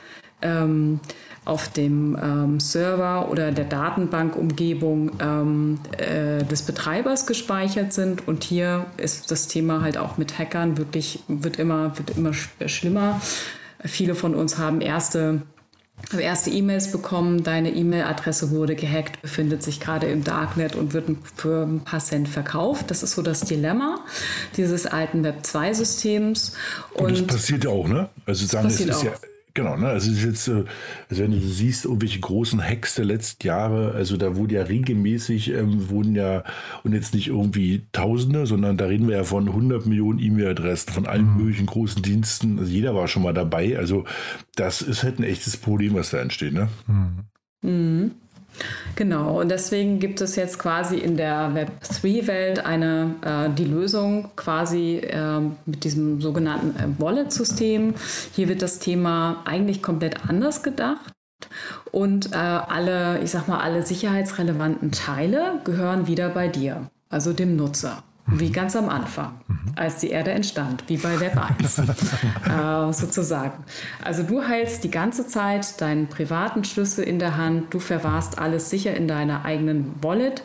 ähm, auf dem ähm, Server oder der Datenbankumgebung ähm, äh, des Betreibers gespeichert sind. Und hier ist das Thema halt auch mit Hackern wirklich, wird immer, wird immer schlimmer. Viele von uns haben erste habe erste E-Mails bekommen, deine E-Mail-Adresse wurde gehackt, befindet sich gerade im Darknet und wird für ein paar Cent verkauft. Das ist so das Dilemma dieses alten Web 2-Systems. Und, und, das passiert ja auch, ne? Also sagen, es ist auch. ja Genau, ne? Also es ist jetzt, äh, also wenn du siehst, irgendwelche großen Hacks der letzten Jahre, also da wurde ja regelmäßig, ähm, wurden ja, und jetzt nicht irgendwie Tausende, sondern da reden wir ja von 100 Millionen E-Mail-Adressen von allen mhm. möglichen großen Diensten. Also jeder war schon mal dabei. Also das ist halt ein echtes Problem, was da entsteht, ne? Mhm. Mhm. Genau, und deswegen gibt es jetzt quasi in der Web3-Welt eine äh, die Lösung quasi äh, mit diesem sogenannten äh, Wallet-System. Hier wird das Thema eigentlich komplett anders gedacht. Und äh, alle, ich sag mal, alle sicherheitsrelevanten Teile gehören wieder bei dir, also dem Nutzer. Wie ganz am Anfang, als die Erde entstand, wie bei Web 1 *laughs* äh, sozusagen. Also du hältst die ganze Zeit deinen privaten Schlüssel in der Hand, du verwahrst alles sicher in deiner eigenen Wallet.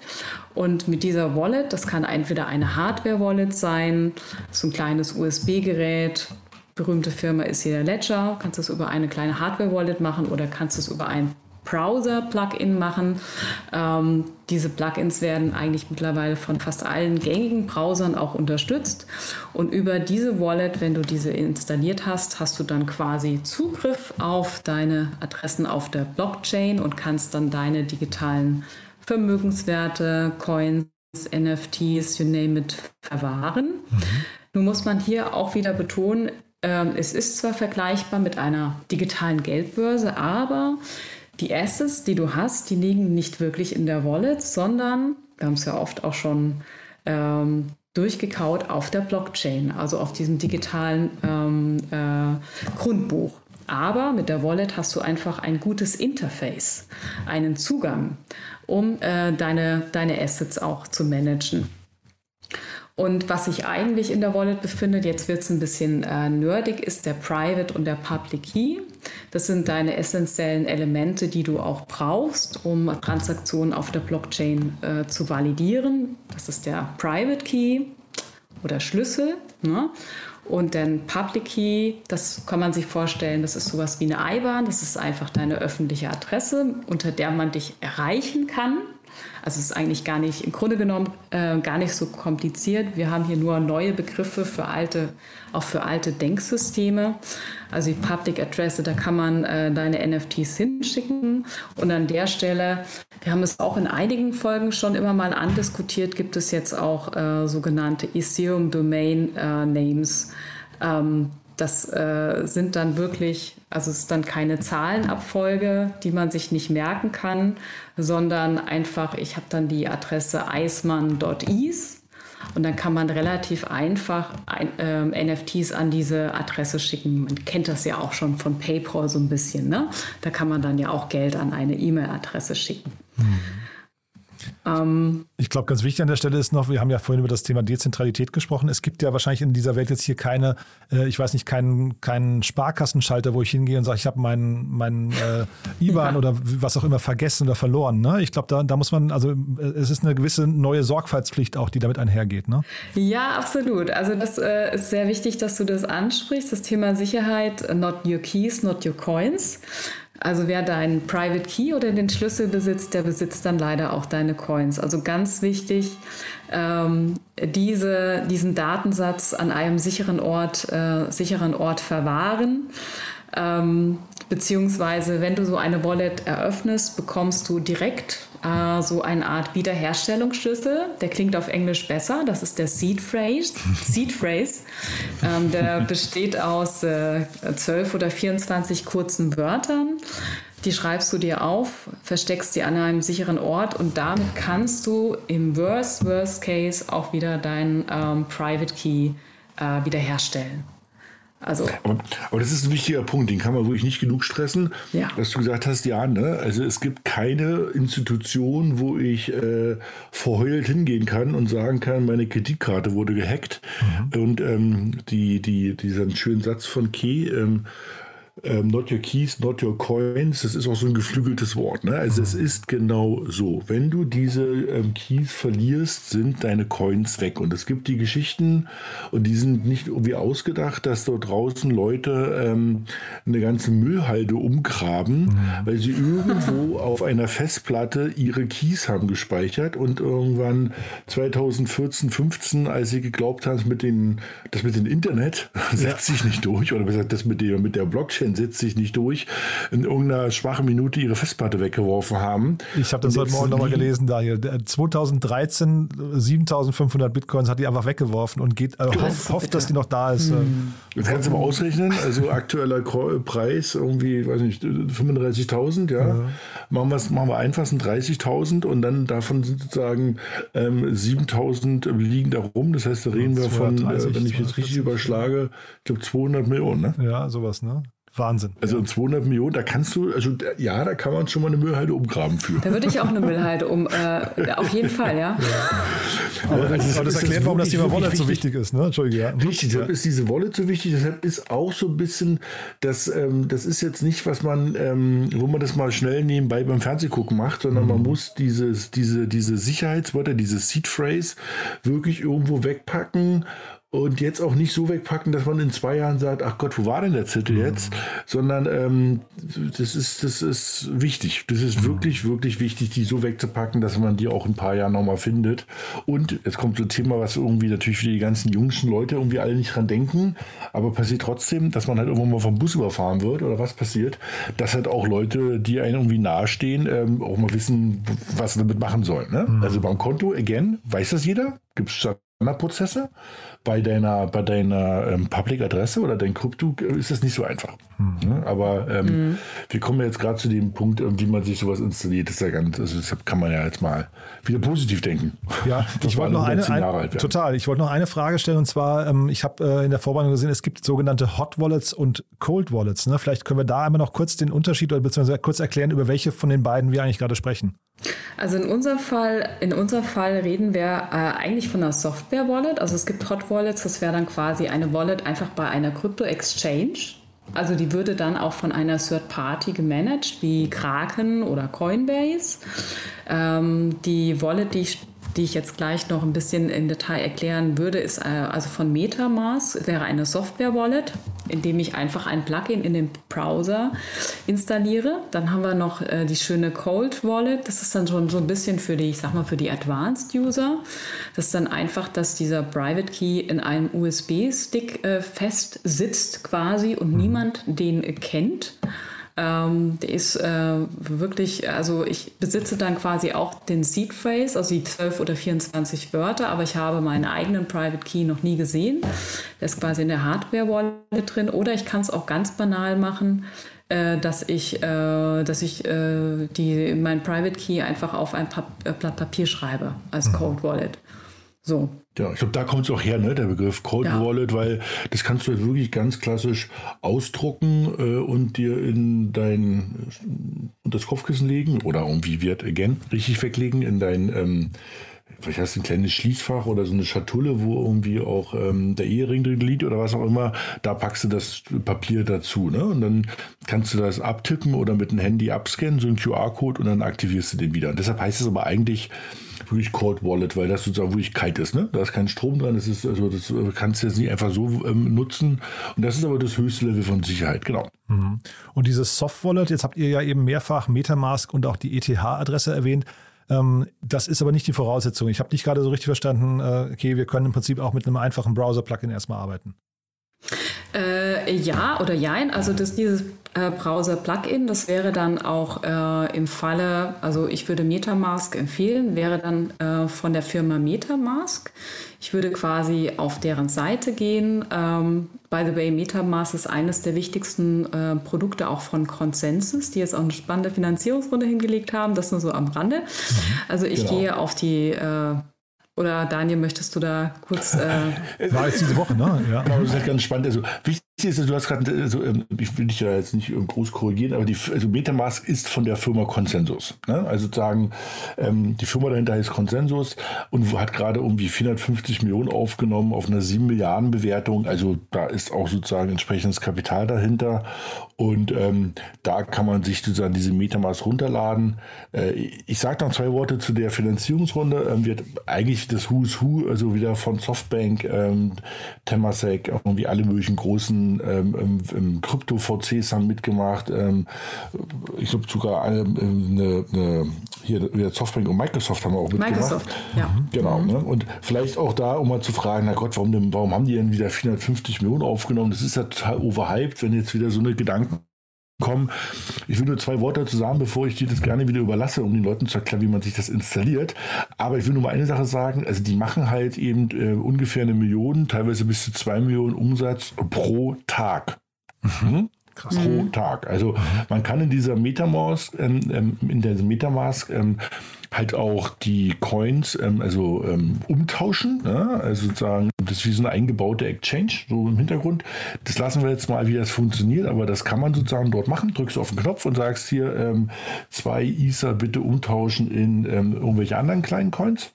Und mit dieser Wallet, das kann entweder eine Hardware-Wallet sein, so ein kleines USB-Gerät, berühmte Firma ist hier der Ledger, kannst du es über eine kleine Hardware-Wallet machen oder kannst du es über ein Browser-Plugin machen. Ähm, diese Plugins werden eigentlich mittlerweile von fast allen gängigen Browsern auch unterstützt. Und über diese Wallet, wenn du diese installiert hast, hast du dann quasi Zugriff auf deine Adressen auf der Blockchain und kannst dann deine digitalen Vermögenswerte, Coins, NFTs, you name it, verwahren. Mhm. Nun muss man hier auch wieder betonen, äh, es ist zwar vergleichbar mit einer digitalen Geldbörse, aber die Assets, die du hast, die liegen nicht wirklich in der Wallet, sondern, wir haben es ja oft auch schon ähm, durchgekaut, auf der Blockchain, also auf diesem digitalen ähm, äh, Grundbuch. Aber mit der Wallet hast du einfach ein gutes Interface, einen Zugang, um äh, deine, deine Assets auch zu managen. Und was sich eigentlich in der Wallet befindet, jetzt wird es ein bisschen äh, nerdig, ist der Private und der Public Key. Das sind deine essentiellen Elemente, die du auch brauchst, um Transaktionen auf der Blockchain äh, zu validieren. Das ist der Private Key oder Schlüssel. Ne? Und den Public Key, das kann man sich vorstellen, das ist sowas wie eine IBAN. Das ist einfach deine öffentliche Adresse, unter der man dich erreichen kann. Also es ist eigentlich gar nicht, im Grunde genommen äh, gar nicht so kompliziert. Wir haben hier nur neue Begriffe für alte, auch für alte Denksysteme. Also die Public Address, da kann man äh, deine NFTs hinschicken. Und an der Stelle, wir haben es auch in einigen Folgen schon immer mal andiskutiert, gibt es jetzt auch äh, sogenannte Ethereum Domain äh, Names. Ähm, das äh, sind dann wirklich, also es ist dann keine Zahlenabfolge, die man sich nicht merken kann, sondern einfach, ich habe dann die Adresse eismann.is und dann kann man relativ einfach ein, äh, NFTs an diese Adresse schicken. Man kennt das ja auch schon von PayPal so ein bisschen. Ne? Da kann man dann ja auch Geld an eine E-Mail-Adresse schicken. Mhm. Ähm, ich glaube, ganz wichtig an der Stelle ist noch, wir haben ja vorhin über das Thema Dezentralität gesprochen. Es gibt ja wahrscheinlich in dieser Welt jetzt hier keine, äh, ich weiß nicht, keinen, keinen Sparkassenschalter, wo ich hingehe und sage, ich habe meinen mein, äh, *laughs* IBAN ja. oder was auch immer vergessen oder verloren. Ne? Ich glaube, da, da muss man, also äh, es ist eine gewisse neue Sorgfaltspflicht auch, die damit einhergeht. Ne? Ja, absolut. Also das äh, ist sehr wichtig, dass du das ansprichst, das Thema Sicherheit, not your keys, not your coins. Also wer deinen Private Key oder den Schlüssel besitzt, der besitzt dann leider auch deine Coins. Also ganz wichtig, ähm, diese, diesen Datensatz an einem sicheren Ort, äh, sicheren Ort verwahren. Ähm, beziehungsweise, wenn du so eine Wallet eröffnest, bekommst du direkt äh, so eine Art Wiederherstellungsschlüssel. Der klingt auf Englisch besser. Das ist der Seed Phrase. *laughs* Seed Phrase. Ähm, der besteht aus äh, 12 oder 24 kurzen Wörtern. Die schreibst du dir auf, versteckst die an einem sicheren Ort und damit kannst du im Worst, Worst Case auch wieder deinen ähm, Private Key äh, wiederherstellen. Also, aber, aber, das ist ein wichtiger Punkt, den kann man wirklich nicht genug stressen. Ja. Dass du gesagt hast, ja, ne? also es gibt keine Institution, wo ich äh, verheult hingehen kann und sagen kann, meine Kreditkarte wurde gehackt. Mhm. Und ähm, die, die, diesen schönen Satz von Key, ähm, ähm, not your keys, not your coins, das ist auch so ein geflügeltes Wort. Ne? Also mhm. es ist genau so. Wenn du diese ähm, Keys verlierst, sind deine Coins weg. Und es gibt die Geschichten, und die sind nicht irgendwie ausgedacht, dass dort draußen Leute ähm, eine ganze Müllhalde umgraben, mhm. weil sie irgendwo *laughs* auf einer Festplatte ihre Keys haben gespeichert und irgendwann 2014, 15, als sie geglaubt haben, mit den, das mit dem Internet *laughs* setzt sich nicht durch, oder besser das mit der, mit der Blockchain Setzt sich nicht durch, in irgendeiner schwachen Minute ihre Festplatte weggeworfen haben. Ich habe das heute Morgen nochmal gelesen, Daniel. 2013 7500 Bitcoins hat die einfach weggeworfen und geht, äh, hofft, hofft, dass die noch da ist. Hm. Jetzt kannst du mal ausrechnen, also aktueller Preis irgendwie, weiß nicht, 35.000, ja. ja. Machen, machen wir einfach, sind 30.000 und dann davon sind sozusagen ähm, 7.000 liegen da rum. Das heißt, da reden wir von, äh, wenn ich jetzt richtig überschlage, ich glaube 200 Millionen, ne? Ja, sowas, ne? Wahnsinn. Also 200 Millionen, da kannst du, also ja, da kann man schon mal eine Müllhalde umgraben für. Da würde ich auch eine Müllhalde um, äh, auf jeden Fall, ja. ja. Aber, das, ist, aber das erklärt, warum das Thema Wallet wichtig, so wichtig ist, ne? Entschuldige, ja. Richtig, deshalb ist diese Wallet so wichtig, deshalb ist auch so ein bisschen, das, ähm, das ist jetzt nicht, was man, ähm, wo man das mal schnell nebenbei beim Fernsehgucken macht, sondern mhm. man muss dieses, diese, diese Sicherheitswörter, diese Seed Phrase wirklich irgendwo wegpacken und jetzt auch nicht so wegpacken, dass man in zwei Jahren sagt, ach Gott, wo war denn der Zettel jetzt? Mhm. Sondern ähm, das, ist, das ist wichtig. Das ist mhm. wirklich, wirklich wichtig, die so wegzupacken, dass man die auch in ein paar Jahren nochmal findet. Und jetzt kommt so ein Thema, was irgendwie natürlich für die ganzen jüngsten Leute irgendwie alle nicht dran denken, aber passiert trotzdem, dass man halt irgendwann mal vom Bus überfahren wird oder was passiert, dass halt auch Leute, die einem irgendwie nahestehen, ähm, auch mal wissen, was sie damit machen sollen. Ne? Mhm. Also beim Konto, again, weiß das jeder? Gibt es Prozesse. Bei deiner, bei deiner ähm, Public-Adresse oder dein Krypto ist das nicht so einfach. Hm. Ne? Aber ähm, hm. wir kommen jetzt gerade zu dem Punkt, ähm, wie man sich sowas installiert. Das ist ja ganz, also deshalb kann man ja jetzt mal wieder positiv denken. Ja, *laughs* ich wollte noch eine, ein, total. Ich wollte noch eine Frage stellen und zwar, ähm, ich habe äh, in der Vorbereitung gesehen, es gibt sogenannte Hot Wallets und Cold Wallets. Ne? Vielleicht können wir da einmal noch kurz den Unterschied oder beziehungsweise kurz erklären, über welche von den beiden wir eigentlich gerade sprechen. Also in unserem Fall, in unserem Fall reden wir äh, eigentlich von einer Software-Wallet. Also es gibt Hot Wallets, das wäre dann quasi eine Wallet einfach bei einer Crypto-Exchange. Also die würde dann auch von einer Third Party gemanagt, wie Kraken oder Coinbase. Ähm, die Wallet, die ich die ich jetzt gleich noch ein bisschen im Detail erklären würde, ist äh, also von MetaMask, wäre eine Software-Wallet, indem ich einfach ein Plugin in den Browser installiere. Dann haben wir noch äh, die schöne Cold Wallet. Das ist dann schon so ein bisschen für die, ich sag mal, für die Advanced User. Das ist dann einfach, dass dieser Private Key in einem USB-Stick äh, fest sitzt quasi und mhm. niemand den kennt. Ähm, der ist äh, wirklich, also ich besitze dann quasi auch den Seed Phrase, also die 12 oder 24 Wörter, aber ich habe meinen eigenen Private Key noch nie gesehen. Der ist quasi in der Hardware-Wallet drin. Oder ich kann es auch ganz banal machen, äh, dass ich, äh, dass ich äh, die, mein Private Key einfach auf ein äh, Blatt Papier schreibe als mhm. Code Wallet. So. Ja, ich glaube, da kommt es auch her, ne, der Begriff Cold ja. Wallet, weil das kannst du halt wirklich ganz klassisch ausdrucken äh, und dir in dein und das Kopfkissen legen oder irgendwie wird again richtig weglegen in dein ähm, vielleicht hast du ein kleines Schließfach oder so eine Schatulle, wo irgendwie auch ähm, der Ehering drin liegt oder was auch immer. Da packst du das Papier dazu. Ne? Und dann kannst du das abtippen oder mit dem Handy abscannen, so ein QR-Code und dann aktivierst du den wieder. Und deshalb heißt es aber eigentlich wirklich Cold Wallet, weil das sozusagen wirklich kalt ist. Ne? Da ist kein Strom dran, das, ist, also das kannst du jetzt nicht einfach so ähm, nutzen. Und das ist aber das höchste Level von Sicherheit, genau. Mhm. Und dieses Soft Wallet, jetzt habt ihr ja eben mehrfach Metamask und auch die ETH-Adresse erwähnt. Ähm, das ist aber nicht die Voraussetzung. Ich habe nicht gerade so richtig verstanden, äh, okay, wir können im Prinzip auch mit einem einfachen Browser-Plugin erstmal arbeiten. Äh, ja oder jein. Also das, dieses äh, Browser-Plugin, das wäre dann auch äh, im Falle, also ich würde Metamask empfehlen, wäre dann äh, von der Firma Metamask. Ich würde quasi auf deren Seite gehen. Ähm, by the way, Metamask ist eines der wichtigsten äh, Produkte auch von Consensus, die jetzt auch eine spannende Finanzierungsrunde hingelegt haben. Das nur so am Rande. Also ich genau. gehe auf die äh, oder Daniel, möchtest du da kurz. Äh *laughs* War jetzt diese Woche, ne? Ja. Genau, das ist halt ganz spannend. Also wichtig ist, du hast gerade, also, ich will dich da jetzt nicht groß korrigieren, aber die, also Metamask ist von der Firma Consensus. Ne? Also sozusagen, ähm, die Firma dahinter heißt Consensus und hat gerade irgendwie 450 Millionen aufgenommen auf einer 7 Milliarden Bewertung. Also da ist auch sozusagen entsprechendes Kapital dahinter. Und ähm, da kann man sich sozusagen diese Metamask runterladen. Äh, ich sage noch zwei Worte zu der Finanzierungsrunde. Ähm, wird eigentlich das Who's Who, also wieder von Softbank, ähm, Temasek, irgendwie alle möglichen großen großen ähm, Krypto-VCs haben mitgemacht. Ähm, ich glaube sogar eine, eine, eine, hier Softbank und Microsoft haben auch mitgemacht. Microsoft, ja. Genau. Mhm. Ne? Und vielleicht auch da, um mal zu fragen, na Gott, warum, denn, warum haben die denn wieder 450 Millionen aufgenommen? Das ist ja total overhyped, wenn jetzt wieder so eine Gedanken kommen. Ich will nur zwei Worte dazu sagen, bevor ich dir das gerne wieder überlasse, um den Leuten zu erklären, wie man sich das installiert. Aber ich will nur mal eine Sache sagen. Also die machen halt eben äh, ungefähr eine Million, teilweise bis zu zwei Millionen Umsatz pro Tag. Mhm. Krass. Pro mhm. Tag. Also man kann in dieser Metamask, ähm, ähm, in der Metamask ähm, halt auch die Coins ähm, also ähm, umtauschen. Ne? Also sozusagen, das ist wie so eine eingebaute Exchange, so im Hintergrund. Das lassen wir jetzt mal, wie das funktioniert, aber das kann man sozusagen dort machen. Drückst du auf den Knopf und sagst hier ähm, zwei Ether bitte umtauschen in ähm, irgendwelche anderen kleinen Coins.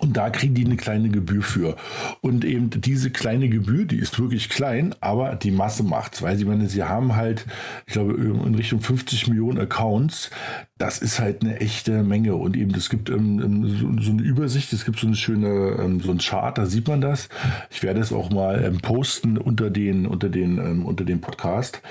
Und da kriegen die eine kleine Gebühr für. Und eben diese kleine Gebühr, die ist wirklich klein, aber die Masse macht's, weil sie, meine, sie haben halt, ich glaube, in Richtung 50 Millionen Accounts. Das ist halt eine echte Menge. Und eben, es gibt ähm, so, so, eine Übersicht, es gibt so eine schöne, ähm, so ein Chart, da sieht man das. Ich werde es auch mal ähm, posten unter den, unter den, ähm, unter dem Podcast.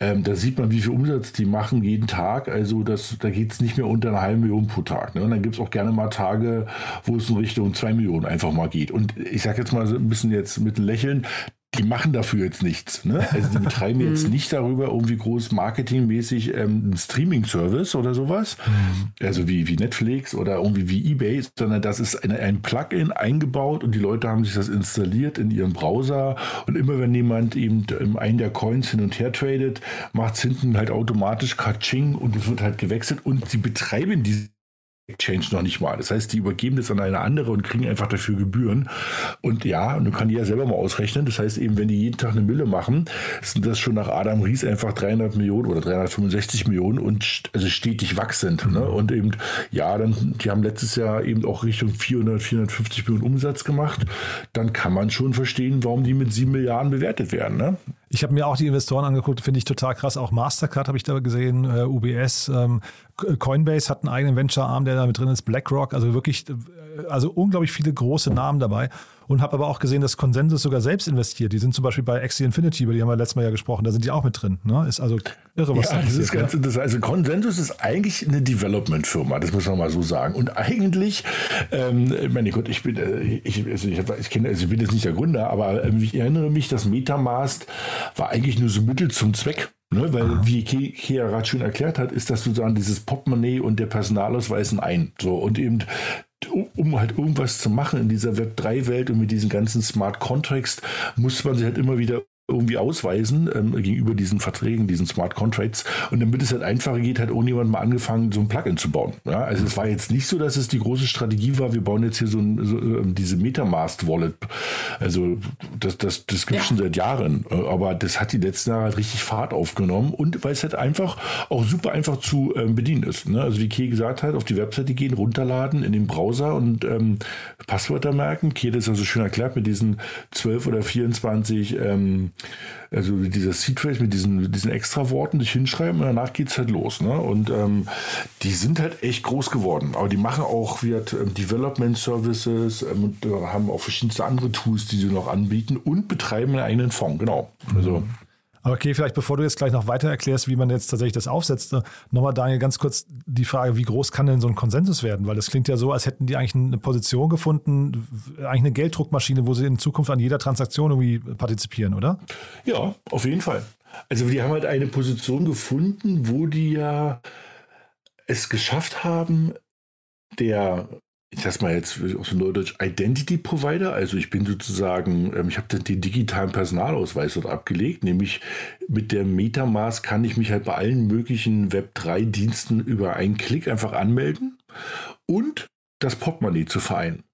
Ähm, da sieht man, wie viel Umsatz die machen jeden Tag. Also das, da geht's nicht mehr unter einer halben Million pro Tag. Ne? Und dann gibt's auch gerne mal Tage, wo es in Richtung zwei Millionen einfach mal geht. Und ich sage jetzt mal so ein bisschen jetzt mit Lächeln, die machen dafür jetzt nichts. Ne? Also die betreiben jetzt mhm. nicht darüber irgendwie groß marketingmäßig ähm, einen Streaming-Service oder sowas, mhm. also wie, wie Netflix oder irgendwie wie eBay, sondern das ist eine, ein Plugin eingebaut und die Leute haben sich das installiert in ihrem Browser und immer wenn jemand eben einen der Coins hin und her tradet, macht es hinten halt automatisch Kaching und es wird halt gewechselt und sie betreiben diese Exchange noch nicht mal. Das heißt, die übergeben das an eine andere und kriegen einfach dafür Gebühren. Und ja, und du kannst ja selber mal ausrechnen. Das heißt eben, wenn die jeden Tag eine Mille machen, sind das schon nach Adam Ries einfach 300 Millionen oder 365 Millionen und also stetig wachsend. Ne? Und eben, ja, dann, die haben letztes Jahr eben auch Richtung 400, 450 Millionen Umsatz gemacht. Dann kann man schon verstehen, warum die mit 7 Milliarden bewertet werden. Ne? Ich habe mir auch die Investoren angeguckt, finde ich total krass. Auch Mastercard habe ich da gesehen, äh, UBS, ähm, Coinbase hat einen eigenen Venture-Arm, der da mit drin ist, BlackRock, also wirklich, äh, also unglaublich viele große Namen dabei. Und habe aber auch gesehen, dass Consensus sogar selbst investiert. Die sind zum Beispiel bei Axie Infinity, über die haben wir letztes Mal ja gesprochen, da sind die auch mit drin. Ne? Ist also irre, was ja, da das ist ganz interessant. Also Consensus ist eigentlich eine Development-Firma, das muss man mal so sagen. Und eigentlich, ähm, meine Gott, ich bin, äh, ich, also ich, ich, kenne, also ich bin jetzt nicht der Gründer, aber äh, ich erinnere mich, dass Metamask war eigentlich nur so Mittel zum Zweck. Ne, weil, Aha. wie Ke Kea gerade schön erklärt hat, ist das sozusagen dieses Portemonnaie und der Personalausweis ein. So, und eben um halt irgendwas zu machen in dieser Web3-Welt und mit diesen ganzen Smart Contracts, muss man sich halt immer wieder irgendwie ausweisen ähm, gegenüber diesen Verträgen, diesen Smart Contracts. Und damit es halt einfacher geht, hat ohne jemand mal angefangen, so ein Plugin zu bauen. Ja, also es war jetzt nicht so, dass es die große Strategie war, wir bauen jetzt hier so, ein, so ähm, diese Metamask Wallet. Also das, das, das gibt es ja. schon seit Jahren. Äh, aber das hat die letzten Jahre halt richtig Fahrt aufgenommen und weil es halt einfach auch super einfach zu ähm, bedienen ist. Ne? Also wie Kay gesagt hat, auf die Webseite gehen, runterladen in den Browser und ähm, Passwörter merken. Kay hat es also schön erklärt mit diesen 12 oder 24 ähm, also dieser Seed-Phrase mit diesen, diesen extra Worten sich hinschreiben und danach geht es halt los. Ne? Und ähm, die sind halt echt groß geworden. Aber die machen auch wird, ähm, Development Services ähm, und äh, haben auch verschiedenste andere Tools, die sie noch anbieten und betreiben einen eigenen Fonds. Genau. Also. Mhm. Okay, vielleicht bevor du jetzt gleich noch weiter erklärst, wie man jetzt tatsächlich das aufsetzt, äh, nochmal Daniel ganz kurz die Frage, wie groß kann denn so ein Konsensus werden? Weil das klingt ja so, als hätten die eigentlich eine Position gefunden, eigentlich eine Gelddruckmaschine, wo sie in Zukunft an jeder Transaktion irgendwie partizipieren, oder? Ja, auf jeden Fall. Also die haben halt eine Position gefunden, wo die ja es geschafft haben, der ich sag mal jetzt aus dem Neudeutsch Identity Provider. Also ich bin sozusagen, ähm, ich habe den digitalen Personalausweis dort abgelegt, nämlich mit der Metamask kann ich mich halt bei allen möglichen Web3-Diensten über einen Klick einfach anmelden und das Portemonnaie zu vereinen.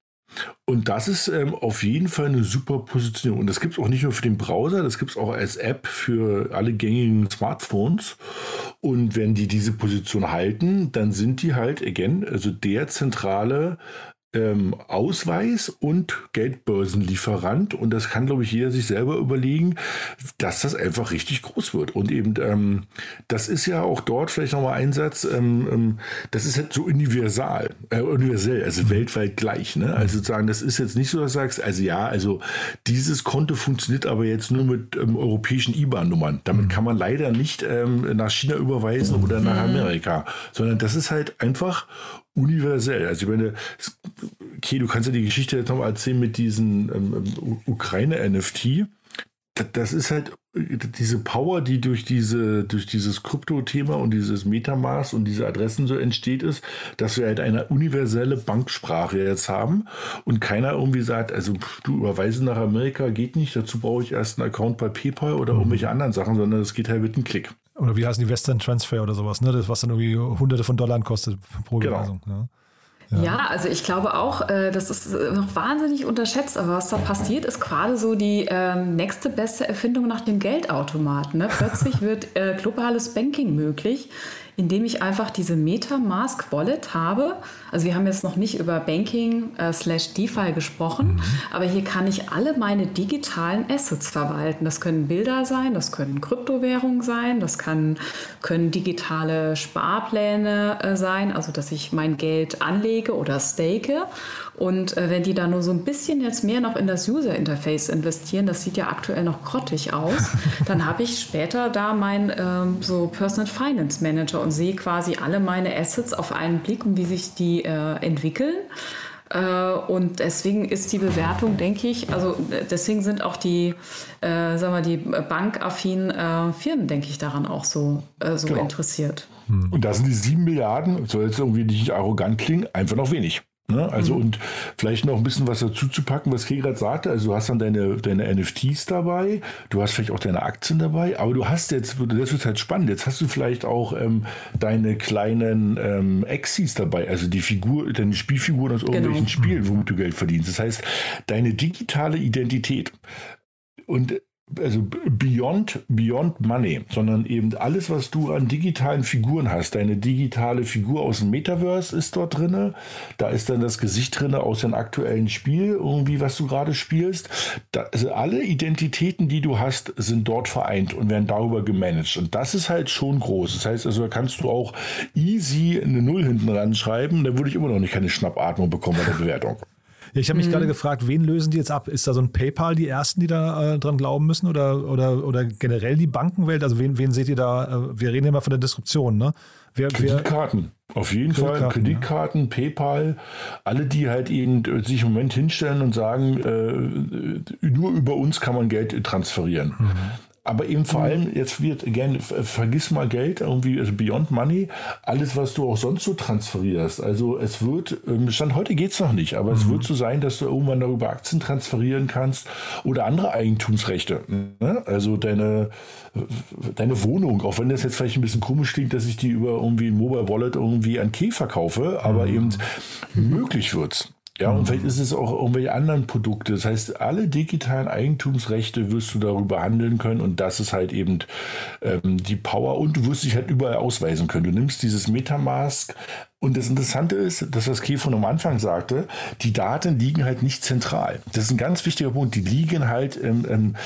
Und das ist ähm, auf jeden Fall eine super Positionierung. Und das gibt es auch nicht nur für den Browser, das gibt es auch als App für alle gängigen Smartphones. Und wenn die diese Position halten, dann sind die halt, again, also der zentrale ähm, Ausweis und Geldbörsenlieferant. Und das kann, glaube ich, jeder sich selber überlegen, dass das einfach richtig groß wird. Und eben, ähm, das ist ja auch dort vielleicht nochmal ein Satz, ähm, ähm, das ist halt so universal, äh, universell, also weltweit gleich. Ne? Also sozusagen, das ist jetzt nicht so, dass du sagst, also ja, also dieses Konto funktioniert aber jetzt nur mit ähm, europäischen IBAN-Nummern. Damit kann man leider nicht ähm, nach China überweisen oder nach Amerika, sondern das ist halt einfach universell. Also ich meine, okay, du kannst ja die Geschichte jetzt nochmal erzählen mit diesen ähm, Ukraine-NFT. Das ist halt diese Power, die durch diese, durch dieses Krypto-Thema und dieses Metamask und diese Adressen so entsteht, ist, dass wir halt eine universelle Banksprache jetzt haben und keiner irgendwie sagt, also du überweisen nach Amerika geht nicht, dazu brauche ich erst einen Account bei PayPal oder mhm. irgendwelche anderen Sachen, sondern es geht halt mit einem Klick. Oder wie heißen die Western Transfer oder sowas, ne? Das, was dann irgendwie hunderte von Dollar kostet pro genau. Überweisung. Ja. Ja. ja. also ich glaube auch, äh, das ist äh, noch wahnsinnig unterschätzt, aber was da passiert, ist gerade so die ähm, nächste beste Erfindung nach dem Geldautomaten. Ne? Plötzlich *laughs* wird äh, globales Banking möglich indem ich einfach diese MetaMask Wallet habe. Also wir haben jetzt noch nicht über Banking äh, slash DeFi gesprochen, mhm. aber hier kann ich alle meine digitalen Assets verwalten. Das können Bilder sein, das können Kryptowährungen sein, das kann, können digitale Sparpläne äh, sein, also dass ich mein Geld anlege oder stake. Und äh, wenn die da nur so ein bisschen jetzt mehr noch in das User Interface investieren, das sieht ja aktuell noch grottig aus, *laughs* dann habe ich später da mein ähm, so Personal Finance Manager und sehe quasi alle meine Assets auf einen Blick und wie sich die äh, entwickeln. Äh, und deswegen ist die Bewertung, denke ich, also deswegen sind auch die, äh, sagen wir, die bankaffinen äh, Firmen, denke ich, daran auch so, äh, so genau. interessiert. Und da sind die sieben Milliarden, soll jetzt irgendwie nicht arrogant klingen, einfach noch wenig. Ne? Also mhm. und vielleicht noch ein bisschen was dazu zu packen, was Kay gerade sagte. Also du hast dann deine, deine NFTs dabei, du hast vielleicht auch deine Aktien dabei, aber du hast jetzt, das wird halt spannend, jetzt hast du vielleicht auch ähm, deine kleinen ähm, Exis dabei, also die Figur, deine Spielfiguren aus irgendwelchen genau. Spielen, womit du Geld verdienst. Das heißt, deine digitale Identität. Und also beyond, beyond money, sondern eben alles, was du an digitalen Figuren hast. Deine digitale Figur aus dem Metaverse ist dort drin. Da ist dann das Gesicht drin aus dem aktuellen Spiel, irgendwie, was du gerade spielst. Da, also alle Identitäten, die du hast, sind dort vereint und werden darüber gemanagt. Und das ist halt schon groß. Das heißt, also da kannst du auch easy eine Null hinten ran schreiben. Da würde ich immer noch nicht keine Schnappatmung bekommen bei der Bewertung. Ja, ich habe mich mhm. gerade gefragt, wen lösen die jetzt ab? Ist da so ein PayPal die ersten, die da äh, dran glauben müssen oder, oder, oder generell die Bankenwelt? Also wen, wen seht ihr da? Äh, wir reden ja mal von der Disruption, ne? Wer, Kreditkarten. Wer, Auf jeden Kreditkarten, Fall Kreditkarten, ja. PayPal, alle, die halt eben äh, sich im Moment hinstellen und sagen, äh, nur über uns kann man Geld transferieren. Mhm. Aber eben vor allem, jetzt wird gerne, vergiss mal Geld, irgendwie also Beyond Money, alles, was du auch sonst so transferierst. Also es wird, ähm, Stand heute geht es noch nicht, aber mhm. es wird so sein, dass du irgendwann darüber Aktien transferieren kannst oder andere Eigentumsrechte. Ne? Also deine, deine Wohnung, auch wenn das jetzt vielleicht ein bisschen komisch klingt, dass ich die über irgendwie ein Mobile Wallet irgendwie an Key verkaufe, aber mhm. eben möglich wird's. Ja, und vielleicht ist es auch irgendwelche anderen Produkte. Das heißt, alle digitalen Eigentumsrechte wirst du darüber handeln können und das ist halt eben ähm, die Power und du wirst dich halt überall ausweisen können. Du nimmst dieses Metamask und das Interessante ist, dass was Kefon am Anfang sagte, die Daten liegen halt nicht zentral. Das ist ein ganz wichtiger Punkt. Die liegen halt ähm, ähm,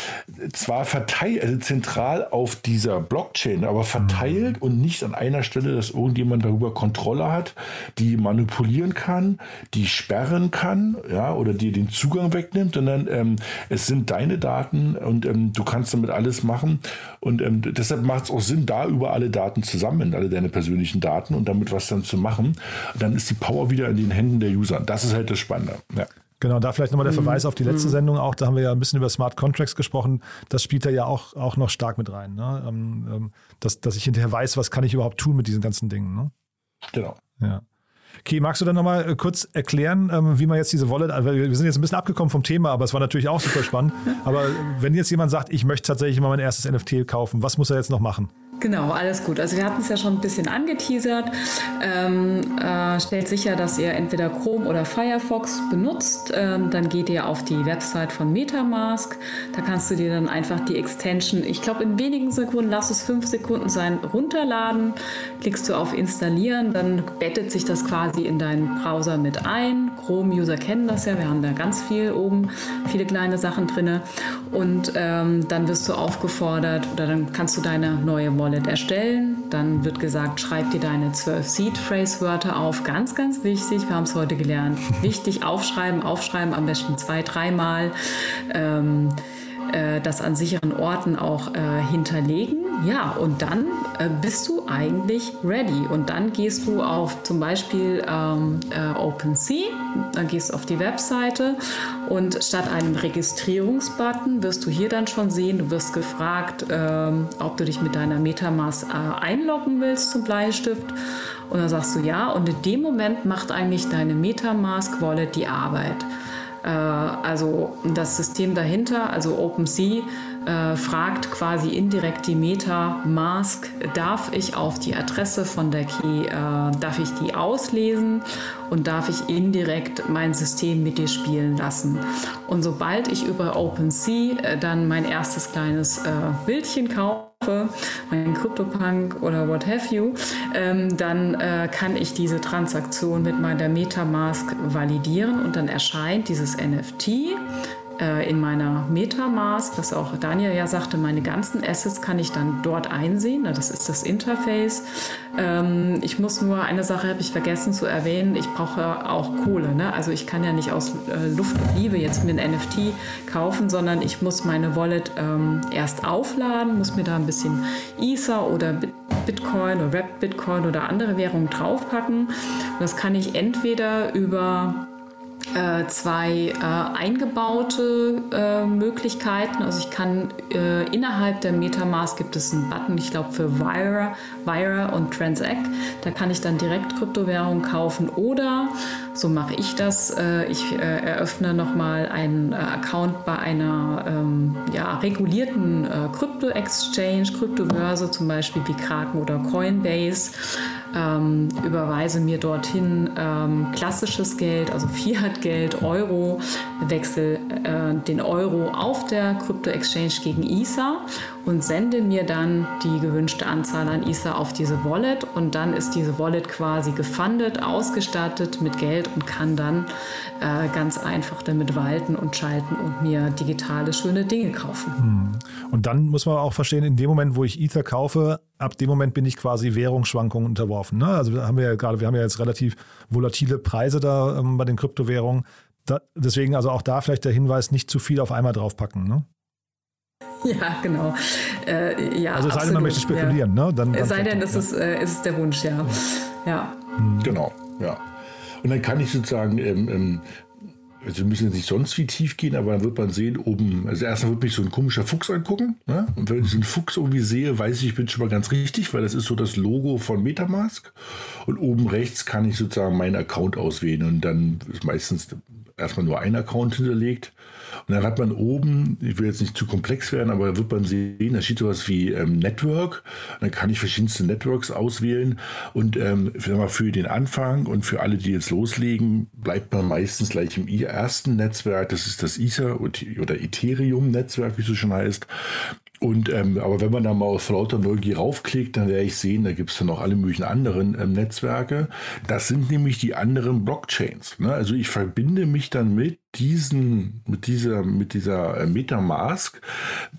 zwar verteilt, also zentral auf dieser Blockchain, aber verteilt mhm. und nicht an einer Stelle, dass irgendjemand darüber Kontrolle hat, die manipulieren kann, die sperren kann, ja, oder dir den Zugang wegnimmt, sondern ähm, es sind deine Daten und ähm, du kannst damit alles machen. Und ähm, deshalb macht es auch Sinn, da über alle Daten zusammen, alle deine persönlichen Daten und damit was dann zu machen haben, dann ist die Power wieder in den Händen der User. Das ist halt das Spannende. Ja. Genau, da vielleicht nochmal der mhm. Verweis mhm. auf die letzte mhm. Sendung auch. Da haben wir ja ein bisschen über Smart Contracts gesprochen. Das spielt da ja auch, auch noch stark mit rein. Ne? Ähm, ähm, dass, dass ich hinterher weiß, was kann ich überhaupt tun mit diesen ganzen Dingen. Ne? Genau. Ja. Okay, magst du dann nochmal äh, kurz erklären, ähm, wie man jetzt diese Wallet, also wir sind jetzt ein bisschen abgekommen vom Thema, aber es war natürlich auch super spannend. Aber wenn jetzt jemand sagt, ich möchte tatsächlich mal mein erstes NFT kaufen, was muss er jetzt noch machen? Genau, alles gut. Also wir hatten es ja schon ein bisschen angeteasert. Ähm, äh, stellt sicher, dass ihr entweder Chrome oder Firefox benutzt. Ähm, dann geht ihr auf die Website von Metamask. Da kannst du dir dann einfach die Extension, ich glaube in wenigen Sekunden, lass es fünf Sekunden sein, runterladen. Klickst du auf Installieren, dann bettet sich das quasi in deinen Browser mit ein. Chrome-User kennen das ja, wir haben da ganz viel oben, viele kleine Sachen drin. Und ähm, dann wirst du aufgefordert oder dann kannst du deine neue Wallet erstellen. Dann wird gesagt, schreib dir deine 12 Seed-Phrase-Wörter auf. Ganz, ganz wichtig, wir haben es heute gelernt. Wichtig, aufschreiben, aufschreiben, am besten zwei, dreimal. Ähm, äh, das an sicheren Orten auch äh, hinterlegen. Ja, und dann äh, bist du eigentlich ready. Und dann gehst du auf zum Beispiel ähm, äh, OpenSea, dann gehst du auf die Webseite und statt einem Registrierungsbutton wirst du hier dann schon sehen, du wirst gefragt, ähm, ob du dich mit deiner Metamask äh, einloggen willst zum Bleistift. Und dann sagst du ja. Und in dem Moment macht eigentlich deine Metamask Wallet die Arbeit. Äh, also das System dahinter, also OpenSea, äh, fragt quasi indirekt die MetaMask, darf ich auf die Adresse von der Key, äh, darf ich die auslesen und darf ich indirekt mein System mit dir spielen lassen. Und sobald ich über OpenSea äh, dann mein erstes kleines äh, Bildchen kaufe, mein CryptoPunk oder what have you, ähm, dann äh, kann ich diese Transaktion mit meiner Metamask validieren und dann erscheint dieses NFT äh, in meiner Metamask, was auch Daniel ja sagte, meine ganzen Assets kann ich dann dort einsehen. Das ist das Interface. Ähm, ich muss nur, eine Sache habe ich vergessen zu erwähnen, ich brauche auch Kohle. Ne? Also ich kann ja nicht aus äh, Luft und Liebe jetzt mir ein NFT kaufen, sondern ich muss meine Wallet ähm, erst aufladen, muss mir da ein bisschen Ether oder Bitcoin oder Rap Bitcoin oder andere Währungen draufpacken. Das kann ich entweder über äh, zwei äh, eingebaute äh, Möglichkeiten. Also ich kann äh, innerhalb der Metamask gibt es einen Button, ich glaube für Wire, Wire und Transact. Da kann ich dann direkt Kryptowährungen kaufen oder so mache ich das. Äh, ich äh, eröffne nochmal einen Account bei einer ähm, ja, regulierten Krypto-Exchange, Kryptobörse, zum Beispiel wie Kraken oder Coinbase. Ähm, überweise mir dorthin ähm, klassisches Geld, also Fiat Geld, Euro, wechsle äh, den Euro auf der Krypto-Exchange gegen ISA und sende mir dann die gewünschte Anzahl an Ether auf diese Wallet und dann ist diese Wallet quasi gefundet, ausgestattet mit Geld und kann dann äh, ganz einfach damit walten und schalten und mir digitale schöne Dinge kaufen. Hm. Und dann muss man auch verstehen, in dem Moment, wo ich Ether kaufe, ab dem Moment bin ich quasi Währungsschwankungen unterworfen. Ne? Also haben wir ja gerade, wir haben ja jetzt relativ volatile Preise da ähm, bei den Kryptowährungen. Da, deswegen also auch da vielleicht der Hinweis, nicht zu viel auf einmal draufpacken. Ne? Ja, genau. Äh, ja, also es sei denn, man möchte spekulieren, ja. ne? Dann, dann es sei denn, das ja. ist, äh, ist der Wunsch, ja. ja. Hm. Genau, ja. Und dann kann ich sozusagen, ähm, ähm, also müssen jetzt nicht sonst wie tief gehen, aber dann wird man sehen, oben, also erstmal wird mich so ein komischer Fuchs angucken. Ne? Und wenn ich diesen Fuchs irgendwie sehe, weiß ich, ich bin schon mal ganz richtig, weil das ist so das Logo von Metamask. Und oben rechts kann ich sozusagen meinen Account auswählen und dann ist meistens erstmal nur ein Account hinterlegt. Und dann hat man oben, ich will jetzt nicht zu komplex werden, aber da wird man sehen, da steht sowas wie ähm, Network. Und dann kann ich verschiedenste Networks auswählen. Und ähm, für den Anfang und für alle, die jetzt loslegen, bleibt man meistens gleich im ersten Netzwerk. Das ist das Ether oder Ethereum-Netzwerk, wie es so schon heißt. Und ähm, aber wenn man da mal auf lauter Neugier raufklickt, dann werde ich sehen, da gibt es dann noch alle möglichen anderen ähm, Netzwerke. Das sind nämlich die anderen Blockchains. Ne? Also ich verbinde mich dann mit diesen, mit dieser, mit dieser äh, Metamask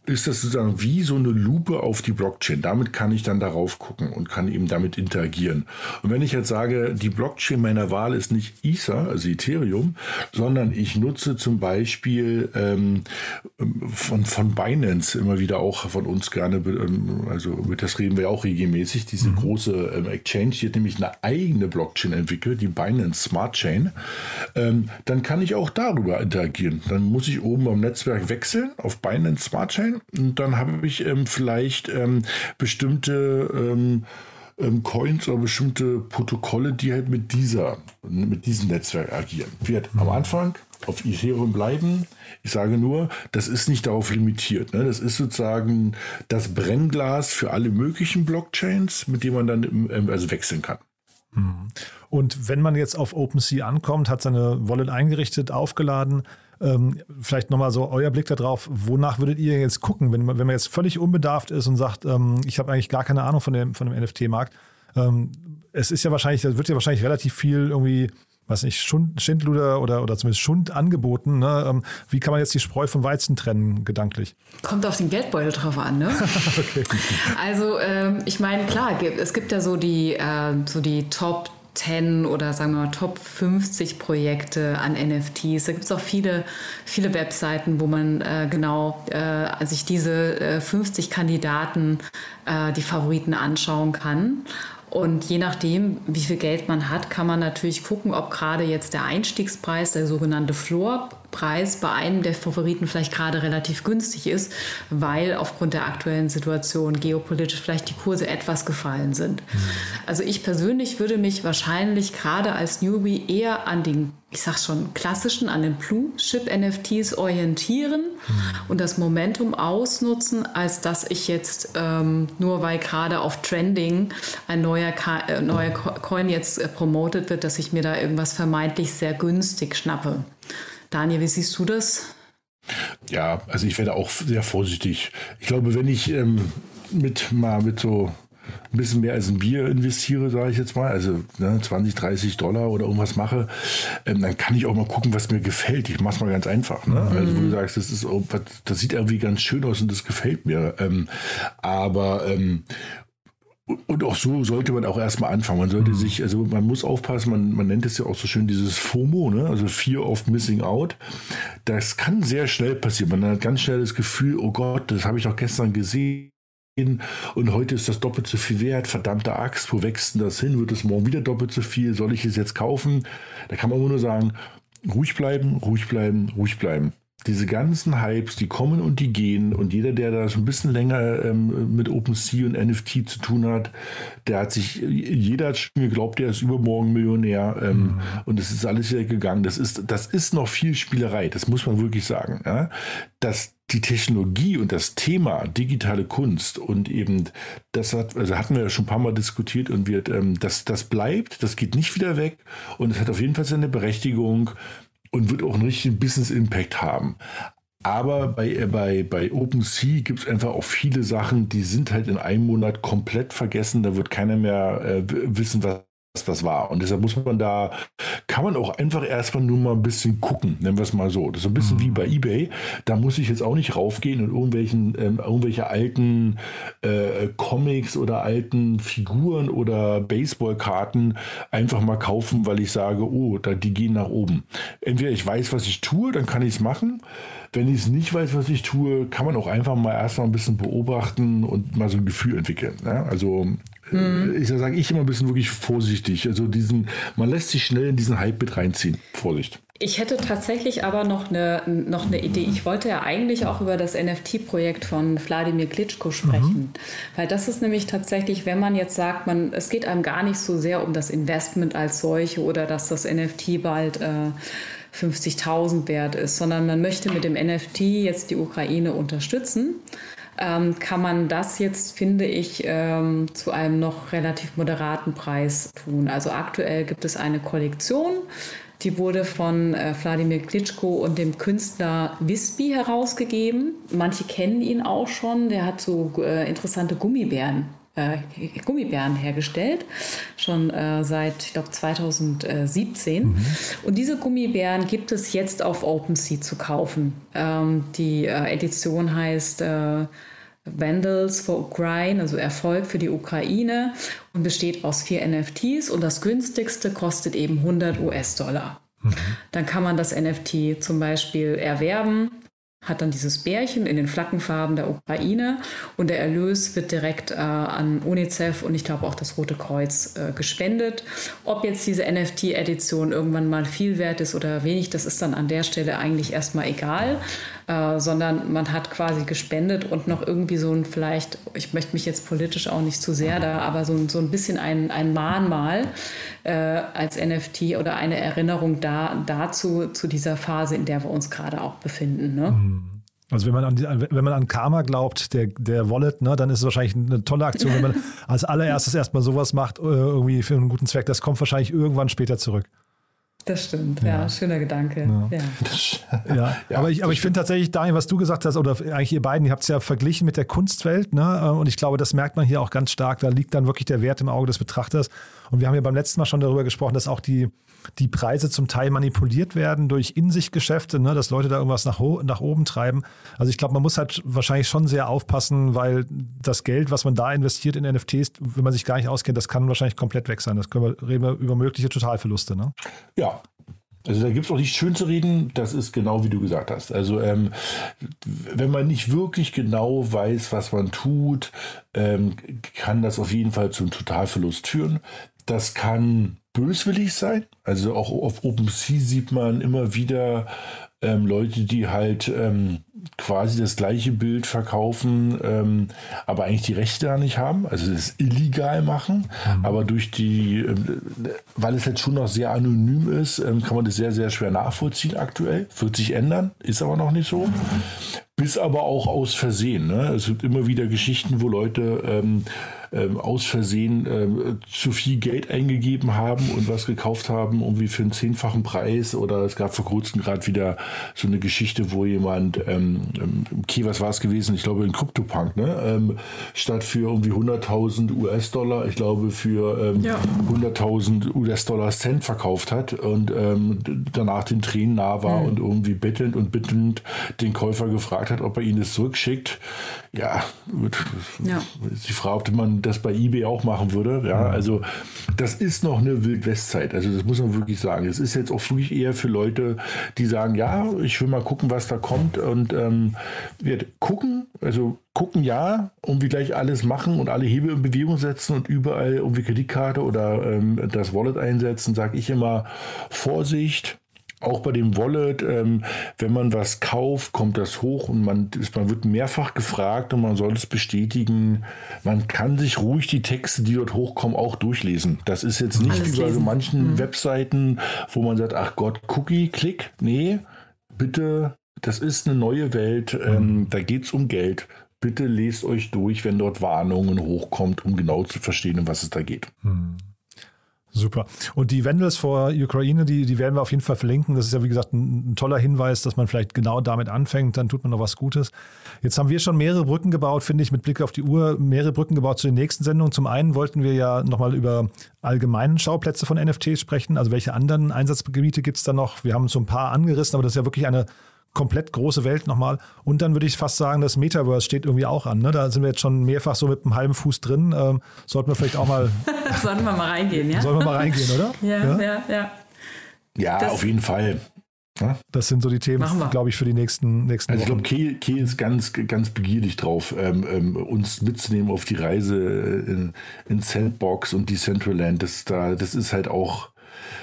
ist das sozusagen wie so eine Lupe auf die Blockchain. Damit kann ich dann darauf gucken und kann eben damit interagieren. Und wenn ich jetzt sage, die Blockchain meiner Wahl ist nicht Ether, also Ethereum, sondern ich nutze zum Beispiel ähm, von, von Binance immer wieder auch von uns gerne, ähm, also mit das reden wir auch regelmäßig, diese mhm. große ähm, Exchange, die hat nämlich eine eigene Blockchain entwickelt, die Binance Smart Chain, ähm, dann kann ich auch darüber darüber interagieren. Dann muss ich oben am Netzwerk wechseln auf Binance Smart Chain und dann habe ich ähm, vielleicht ähm, bestimmte ähm, ähm, Coins oder bestimmte Protokolle, die halt mit dieser, mit diesem Netzwerk agieren. Wird am Anfang auf Ethereum bleiben. Ich sage nur, das ist nicht darauf limitiert. Ne? Das ist sozusagen das Brennglas für alle möglichen Blockchains, mit denen man dann ähm, also wechseln kann. Mhm. Und wenn man jetzt auf OpenSea ankommt, hat seine Wallet eingerichtet, aufgeladen, ähm, vielleicht nochmal so euer Blick darauf, wonach würdet ihr jetzt gucken, wenn man, wenn man jetzt völlig unbedarft ist und sagt, ähm, ich habe eigentlich gar keine Ahnung von dem, von dem NFT-Markt. Ähm, es ist ja wahrscheinlich, da wird ja wahrscheinlich relativ viel irgendwie was nicht, Schund, Schindluder oder, oder zumindest Schund angeboten. Ne? Ähm, wie kann man jetzt die Spreu vom Weizen trennen, gedanklich? Kommt auf den Geldbeutel drauf an, ne? *laughs* okay. Also ähm, ich meine, klar, es gibt ja so die, äh, so die Top 10 oder sagen wir mal Top 50 Projekte an NFTs. Da gibt es auch viele, viele Webseiten, wo man äh, genau äh, sich diese äh, 50 Kandidaten, äh, die Favoriten anschauen kann. Und je nachdem, wie viel Geld man hat, kann man natürlich gucken, ob gerade jetzt der Einstiegspreis, der sogenannte Floorpreis, bei einem der Favoriten vielleicht gerade relativ günstig ist, weil aufgrund der aktuellen Situation geopolitisch vielleicht die Kurse etwas gefallen sind. Mhm. Also ich persönlich würde mich wahrscheinlich gerade als Newbie eher an den ich sag schon, klassischen, an den Blue-Chip-NFTs orientieren mhm. und das Momentum ausnutzen, als dass ich jetzt ähm, nur weil gerade auf Trending ein neuer, Ka äh, neuer Coin jetzt äh, promotet wird, dass ich mir da irgendwas vermeintlich sehr günstig schnappe. Daniel, wie siehst du das? Ja, also ich werde auch sehr vorsichtig. Ich glaube, wenn ich ähm, mit mal mit so ein bisschen mehr als ein Bier investiere, sage ich jetzt mal, also ne, 20, 30 Dollar oder irgendwas mache, ähm, dann kann ich auch mal gucken, was mir gefällt. Ich mache es mal ganz einfach. Ne? Mhm. Also wo du sagst, das, ist, das sieht irgendwie ganz schön aus und das gefällt mir. Ähm, aber ähm, und auch so sollte man auch erstmal anfangen. Man sollte mhm. sich, also man muss aufpassen, man, man nennt es ja auch so schön dieses FOMO, ne? also Fear of Missing Out. Das kann sehr schnell passieren. Man hat ganz schnell das Gefühl, oh Gott, das habe ich doch gestern gesehen und heute ist das doppelt so viel wert. Verdammte Axt, wo wächst denn das hin? Wird es morgen wieder doppelt so viel? Soll ich es jetzt kaufen? Da kann man nur sagen, ruhig bleiben, ruhig bleiben, ruhig bleiben diese ganzen Hypes, die kommen und die gehen und jeder, der da schon ein bisschen länger ähm, mit OpenSea und NFT zu tun hat, der hat sich, jeder hat schon geglaubt, der ist übermorgen Millionär ähm, mhm. und es ist alles wieder gegangen. Das ist, das ist noch viel Spielerei, das muss man wirklich sagen. Ja? Dass die Technologie und das Thema digitale Kunst und eben das hat, also hatten wir ja schon ein paar Mal diskutiert und wird, ähm, das, das bleibt, das geht nicht wieder weg und es hat auf jeden Fall seine Berechtigung und wird auch einen richtigen Business Impact haben. Aber bei, äh, bei, bei OpenSea gibt es einfach auch viele Sachen, die sind halt in einem Monat komplett vergessen. Da wird keiner mehr äh, wissen, was das war. Und deshalb muss man da, kann man auch einfach erstmal nur mal ein bisschen gucken, nennen wir es mal so. Das ist so ein bisschen mhm. wie bei Ebay. Da muss ich jetzt auch nicht raufgehen und irgendwelchen, ähm, irgendwelche alten äh, Comics oder alten Figuren oder Baseballkarten einfach mal kaufen, weil ich sage, oh, da, die gehen nach oben. Entweder ich weiß, was ich tue, dann kann ich es machen. Wenn ich es nicht weiß, was ich tue, kann man auch einfach mal erstmal ein bisschen beobachten und mal so ein Gefühl entwickeln. Ne? Also Mhm. Ich sage ich immer ein bisschen wirklich vorsichtig. Also diesen, man lässt sich schnell in diesen Hype mit reinziehen. Vorsicht. Ich hätte tatsächlich aber noch eine, noch eine Idee. Ich wollte ja eigentlich auch über das NFT-Projekt von Wladimir Klitschko sprechen. Mhm. Weil das ist nämlich tatsächlich, wenn man jetzt sagt, man, es geht einem gar nicht so sehr um das Investment als solche oder dass das NFT bald äh, 50.000 wert ist, sondern man möchte mit dem NFT jetzt die Ukraine unterstützen ähm, kann man das jetzt, finde ich, ähm, zu einem noch relativ moderaten Preis tun. Also aktuell gibt es eine Kollektion, die wurde von äh, Wladimir Klitschko und dem Künstler Wispy herausgegeben. Manche kennen ihn auch schon. Der hat so äh, interessante Gummibären äh, Gummibären hergestellt, schon äh, seit, ich glaube, 2017. Mhm. Und diese Gummibären gibt es jetzt auf OpenSea zu kaufen. Ähm, die äh, Edition heißt äh, Vandals for Ukraine, also Erfolg für die Ukraine und besteht aus vier NFTs und das günstigste kostet eben 100 US-Dollar. Mhm. Dann kann man das NFT zum Beispiel erwerben hat dann dieses Bärchen in den Flaggenfarben der Ukraine und der Erlös wird direkt äh, an UNICEF und ich glaube auch das Rote Kreuz äh, gespendet. Ob jetzt diese NFT-Edition irgendwann mal viel wert ist oder wenig, das ist dann an der Stelle eigentlich erstmal egal, äh, sondern man hat quasi gespendet und noch irgendwie so ein vielleicht, ich möchte mich jetzt politisch auch nicht zu sehr da, aber so, so ein bisschen ein, ein Mahnmal äh, als NFT oder eine Erinnerung da, dazu, zu dieser Phase, in der wir uns gerade auch befinden. Ne? Mhm. Also wenn man an die, wenn man an Karma glaubt, der, der Wallet, ne, dann ist es wahrscheinlich eine tolle Aktion, wenn man *laughs* als allererstes erstmal sowas macht, äh, irgendwie für einen guten Zweck. Das kommt wahrscheinlich irgendwann später zurück. Das stimmt, ja, ja schöner Gedanke. Ja, ja. *laughs* ja aber ich, aber ich finde tatsächlich, Daniel, was du gesagt hast, oder eigentlich ihr beiden, ihr habt es ja verglichen mit der Kunstwelt, ne? Und ich glaube, das merkt man hier auch ganz stark. Da liegt dann wirklich der Wert im Auge des Betrachters. Und wir haben ja beim letzten Mal schon darüber gesprochen, dass auch die, die Preise zum Teil manipuliert werden durch In-sich-Geschäfte, ne, dass Leute da irgendwas nach, nach oben treiben. Also ich glaube, man muss halt wahrscheinlich schon sehr aufpassen, weil das Geld, was man da investiert in NFTs, wenn man sich gar nicht auskennt, das kann wahrscheinlich komplett weg sein. Das können wir, reden wir über mögliche Totalverluste. Ne? Ja, also da gibt es auch nicht schön zu reden, das ist genau wie du gesagt hast. Also ähm, wenn man nicht wirklich genau weiß, was man tut, ähm, kann das auf jeden Fall zum Totalverlust führen. Das kann böswillig sein. Also auch auf OpenSea sieht man immer wieder ähm, Leute, die halt ähm, quasi das gleiche Bild verkaufen, ähm, aber eigentlich die Rechte da nicht haben, also das illegal machen. Mhm. Aber durch die, ähm, weil es jetzt schon noch sehr anonym ist, ähm, kann man das sehr, sehr schwer nachvollziehen aktuell. Wird sich ändern, ist aber noch nicht so. Bis aber auch aus Versehen. Ne? Es gibt immer wieder Geschichten, wo Leute ähm, ähm, aus Versehen ähm, zu viel Geld eingegeben haben und was gekauft haben, irgendwie für einen zehnfachen Preis. Oder es gab vor kurzem gerade wieder so eine Geschichte, wo jemand, ähm, ähm okay, was war es gewesen? Ich glaube in CryptoPunk, ne? Ähm, statt für irgendwie 100.000 US-Dollar, ich glaube für ähm, ja. 100.000 US-Dollar Cent verkauft hat und ähm, danach den Tränen nah war mhm. und irgendwie bettelnd und bittend den Käufer gefragt hat, ob er ihn das zurückschickt. Ja, ja. die Frage, ob man das bei eBay auch machen würde. Ja, also das ist noch eine Wildwestzeit. Also das muss man wirklich sagen. Es ist jetzt auch wirklich eher für Leute, die sagen, ja, ich will mal gucken, was da kommt und ähm, wird gucken, also gucken ja, irgendwie gleich alles machen und alle Hebel in Bewegung setzen und überall irgendwie Kreditkarte oder ähm, das Wallet einsetzen, sage ich immer Vorsicht auch bei dem Wallet, ähm, wenn man was kauft, kommt das hoch und man, man wird mehrfach gefragt und man soll es bestätigen. Man kann sich ruhig die Texte, die dort hochkommen, auch durchlesen. Das ist jetzt nicht Alles wie bei so manchen mhm. Webseiten, wo man sagt, ach Gott, Cookie, Klick. Nee, bitte, das ist eine neue Welt, ähm, mhm. da geht es um Geld. Bitte lest euch durch, wenn dort Warnungen hochkommt, um genau zu verstehen, um was es da geht. Mhm. Super. Und die Vandals vor Ukraine, die, die werden wir auf jeden Fall verlinken. Das ist ja, wie gesagt, ein, ein, toller Hinweis, dass man vielleicht genau damit anfängt. Dann tut man noch was Gutes. Jetzt haben wir schon mehrere Brücken gebaut, finde ich, mit Blick auf die Uhr, mehrere Brücken gebaut zu den nächsten Sendungen. Zum einen wollten wir ja nochmal über allgemeinen Schauplätze von NFTs sprechen. Also welche anderen Einsatzgebiete gibt es da noch? Wir haben so ein paar angerissen, aber das ist ja wirklich eine komplett große Welt nochmal. Und dann würde ich fast sagen, das Metaverse steht irgendwie auch an. Ne? Da sind wir jetzt schon mehrfach so mit einem halben Fuß drin. Ähm, sollten wir vielleicht auch mal. *laughs* Sollten wir mal reingehen, ja? Sollen wir mal reingehen, oder? *laughs* Ja, ja, ja. Ja, ja auf jeden Fall. Ja? Das sind so die Themen, glaube ich, für die nächsten, nächsten also Wochen. Ich glaube, Key, Key ist ganz, ganz begierig drauf, ähm, ähm, uns mitzunehmen auf die Reise in, in Sandbox und Decentraland. Das, da, das ist halt auch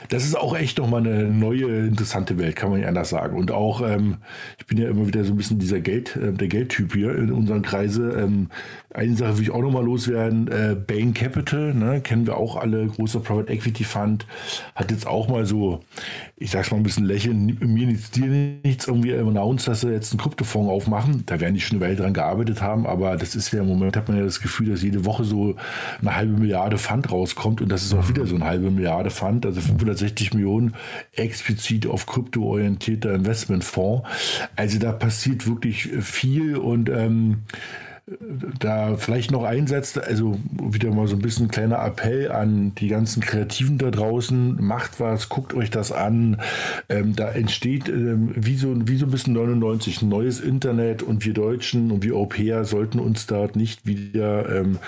das ist auch echt nochmal eine neue, interessante Welt, kann man ja anders sagen. Und auch, ähm, ich bin ja immer wieder so ein bisschen dieser Geld, äh, der Geldtyp hier in unseren Kreise. Ähm, eine Sache will ich auch nochmal loswerden. Äh, Bain Capital, ne, kennen wir auch alle, großer Private Equity Fund, hat jetzt auch mal so, ich sag's mal ein bisschen lächeln, mir nichts, dir nichts, irgendwie announced, dass sie jetzt einen Kryptofonds aufmachen. Da werden die schon eine Weile dran gearbeitet haben, aber das ist ja im Moment, hat man ja das Gefühl, dass jede Woche so eine halbe Milliarde Fund rauskommt und das ist auch wieder so eine halbe Milliarde Fund, also 560 Millionen explizit auf krypto orientierter Investmentfonds. Also da passiert wirklich viel und ähm, da vielleicht noch einsetzt, also wieder mal so ein bisschen ein kleiner Appell an die ganzen Kreativen da draußen, macht was, guckt euch das an. Ähm, da entsteht ähm, wie, so, wie so ein bisschen 99 ein neues Internet und wir Deutschen und wir Europäer sollten uns da nicht wieder ähm,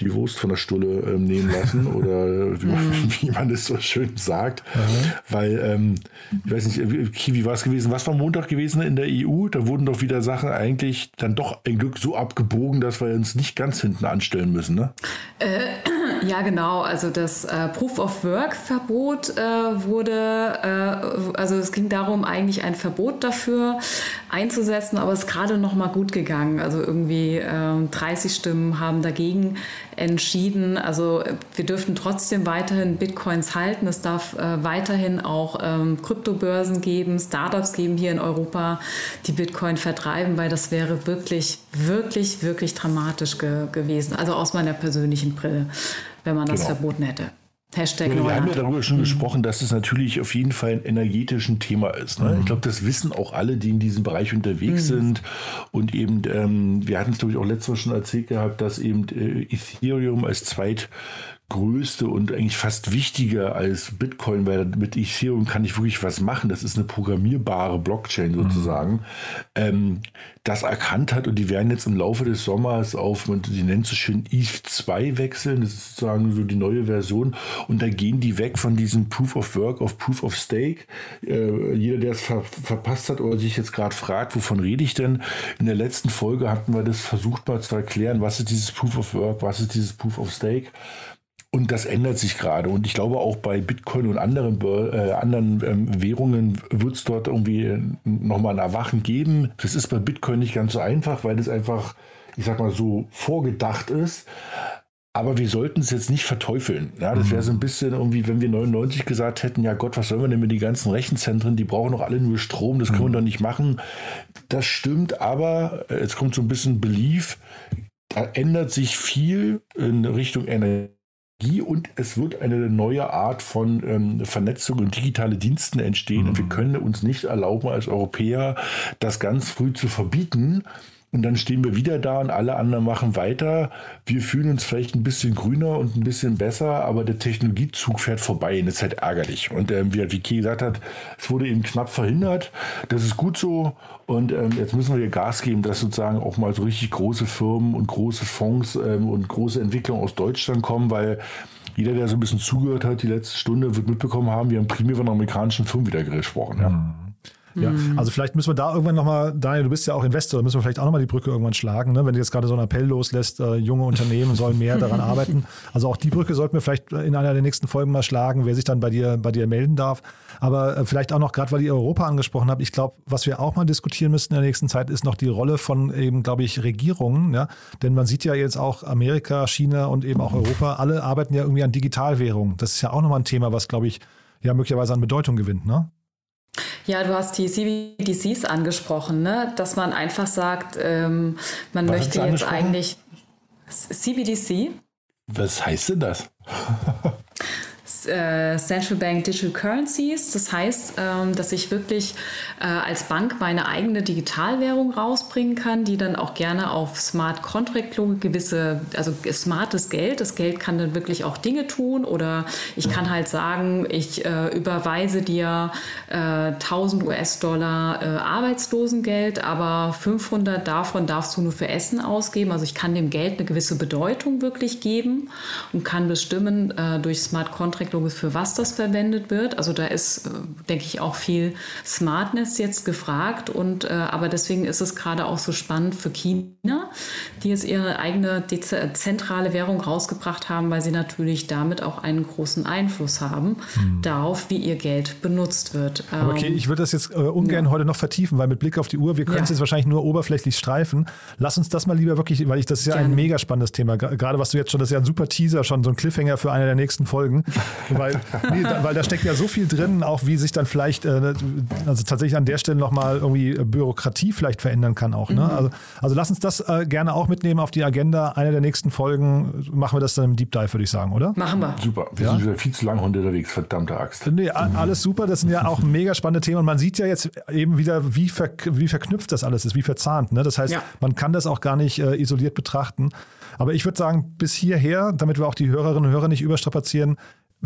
die Wurst von der Stulle ähm, nehmen lassen *laughs* oder wie man, mhm. *laughs* wie man es so schön sagt. Mhm. Weil, ähm, ich weiß nicht, äh, wie war es gewesen? Was war Montag gewesen in der EU? Da wurden doch wieder Sachen eigentlich dann doch ein Glück so abgebogen, Bogen, dass wir uns nicht ganz hinten anstellen müssen, ne? Äh, *clears throat* ja, genau. Also das äh, Proof of Work Verbot äh, wurde, äh, also es ging darum, eigentlich ein Verbot dafür einzusetzen, aber es ist gerade noch mal gut gegangen. Also irgendwie 30 ähm, Stimmen haben dagegen entschieden. Also wir dürften trotzdem weiterhin Bitcoins halten. Es darf äh, weiterhin auch ähm, Kryptobörsen geben, Startups geben hier in Europa, die Bitcoin vertreiben, weil das wäre wirklich, wirklich, wirklich dramatisch ge gewesen. Also aus meiner persönlichen Brille, wenn man das genau. verboten hätte. Hashtag ja, wir haben ja darüber schon mhm. gesprochen, dass es natürlich auf jeden Fall ein energetisch Thema ist. Ne? Mhm. Ich glaube, das wissen auch alle, die in diesem Bereich unterwegs mhm. sind. Und eben, ähm, wir hatten es, glaube ich, auch letztes Mal schon erzählt gehabt, dass eben äh, Ethereum als zweit größte und eigentlich fast wichtiger als Bitcoin, weil mit Ethereum kann ich wirklich was machen. Das ist eine programmierbare Blockchain mhm. sozusagen. Mhm. Ähm, das erkannt hat und die werden jetzt im Laufe des Sommers auf, die nennen es so schön ETH 2 wechseln. Das ist sozusagen so die neue Version. Und da gehen die weg von diesem Proof of Work auf Proof of Stake. Äh, jeder, der es ver verpasst hat oder sich jetzt gerade fragt, wovon rede ich denn? In der letzten Folge hatten wir das versucht mal zu erklären, was ist dieses Proof of Work, was ist dieses Proof of Stake. Und das ändert sich gerade. Und ich glaube, auch bei Bitcoin und anderen, äh, anderen ähm, Währungen wird es dort irgendwie äh, nochmal ein Erwachen geben. Das ist bei Bitcoin nicht ganz so einfach, weil das einfach, ich sag mal, so vorgedacht ist. Aber wir sollten es jetzt nicht verteufeln. Ja, das wäre so ein bisschen irgendwie, wenn wir 99 gesagt hätten, ja Gott, was sollen wir denn mit den ganzen Rechenzentren? Die brauchen doch alle nur Strom, das können wir mhm. doch nicht machen. Das stimmt, aber äh, jetzt kommt so ein bisschen Belief. Da ändert sich viel in Richtung Energie und es wird eine neue Art von ähm, Vernetzung und digitale Diensten entstehen. Mhm. Und wir mhm. können uns nicht erlauben, als Europäer das ganz früh zu verbieten, und dann stehen wir wieder da und alle anderen machen weiter. Wir fühlen uns vielleicht ein bisschen grüner und ein bisschen besser, aber der Technologiezug fährt vorbei und das ist halt ärgerlich. Und ähm, wie, wie Key gesagt hat, es wurde eben knapp verhindert. Das ist gut so. Und ähm, jetzt müssen wir hier Gas geben, dass sozusagen auch mal so richtig große Firmen und große Fonds ähm, und große Entwicklungen aus Deutschland kommen, weil jeder, der so ein bisschen zugehört hat, die letzte Stunde, wird mitbekommen haben, wir haben primär von amerikanischen Firmen wieder gesprochen. Ja. Mhm. Ja, mhm. also vielleicht müssen wir da irgendwann nochmal, Daniel, du bist ja auch Investor, da müssen wir vielleicht auch nochmal die Brücke irgendwann schlagen, ne? wenn du jetzt gerade so einen Appell loslässt, äh, junge Unternehmen sollen mehr daran *laughs* arbeiten. Also auch die Brücke sollten wir vielleicht in einer der nächsten Folgen mal schlagen, wer sich dann bei dir, bei dir melden darf. Aber äh, vielleicht auch noch, gerade weil ihr Europa angesprochen habt, ich glaube, was wir auch mal diskutieren müssen in der nächsten Zeit, ist noch die Rolle von eben, glaube ich, Regierungen. Ja? Denn man sieht ja jetzt auch Amerika, China und eben auch Europa, alle arbeiten ja irgendwie an Digitalwährung. Das ist ja auch nochmal ein Thema, was, glaube ich, ja möglicherweise an Bedeutung gewinnt, ne? Ja, du hast die CBDCs angesprochen, ne? dass man einfach sagt, ähm, man Was möchte jetzt eigentlich CBDC. Was heißt denn das? *laughs* äh, Central Bank Digital Currencies. Das heißt, ähm, dass ich wirklich äh, als Bank meine eigene Digitalwährung rausbringen kann, die dann auch gerne auf Smart Contract Logik gewisse, also smartes Geld. Das Geld kann dann wirklich auch Dinge tun oder ich kann halt sagen, ich äh, überweise dir 1000 äh, US-Dollar äh, Arbeitslosengeld, aber 500 davon darfst du nur für Essen ausgeben. Also ich kann dem Geld eine gewisse Bedeutung wirklich geben und kann bestimmen äh, durch Smart Contract Logisch, für was das verwendet wird. Also da ist, äh, denke ich, auch viel Smartness jetzt gefragt. Und, äh, aber deswegen ist es gerade auch so spannend für China, die jetzt ihre eigene zentrale Währung rausgebracht haben, weil sie natürlich damit auch einen großen Einfluss haben hm. darauf, wie ihr Geld benutzt wird. Aber okay, ähm, ich würde das jetzt äh, ungern ja. heute noch vertiefen, weil mit Blick auf die Uhr, wir können es ja. jetzt wahrscheinlich nur oberflächlich streifen. Lass uns das mal lieber wirklich, weil ich das ist ja Gerne. ein mega spannendes Thema. Gerade was du jetzt schon, das ist ja ein super Teaser, schon so ein Cliffhanger für eine der nächsten Folgen. Weil, nee, da, weil da steckt ja so viel drin, auch wie sich dann vielleicht, äh, also tatsächlich an der Stelle nochmal irgendwie Bürokratie vielleicht verändern kann auch. Ne? Mhm. Also, also lass uns das äh, gerne auch mitnehmen auf die Agenda. Eine der nächsten Folgen machen wir das dann im Deep Dive, würde ich sagen, oder? Machen wir. Super. Wir ja? sind wieder viel zu lang unterwegs, verdammte Axt. Nee, mhm. alles super. Das sind ja auch mega spannende Themen und man sieht ja jetzt eben wieder, wie, ver wie verknüpft das alles ist, wie verzahnt. Ne? Das heißt, ja. man kann das auch gar nicht äh, isoliert betrachten. Aber ich würde sagen, bis hierher, damit wir auch die Hörerinnen und Hörer nicht überstrapazieren,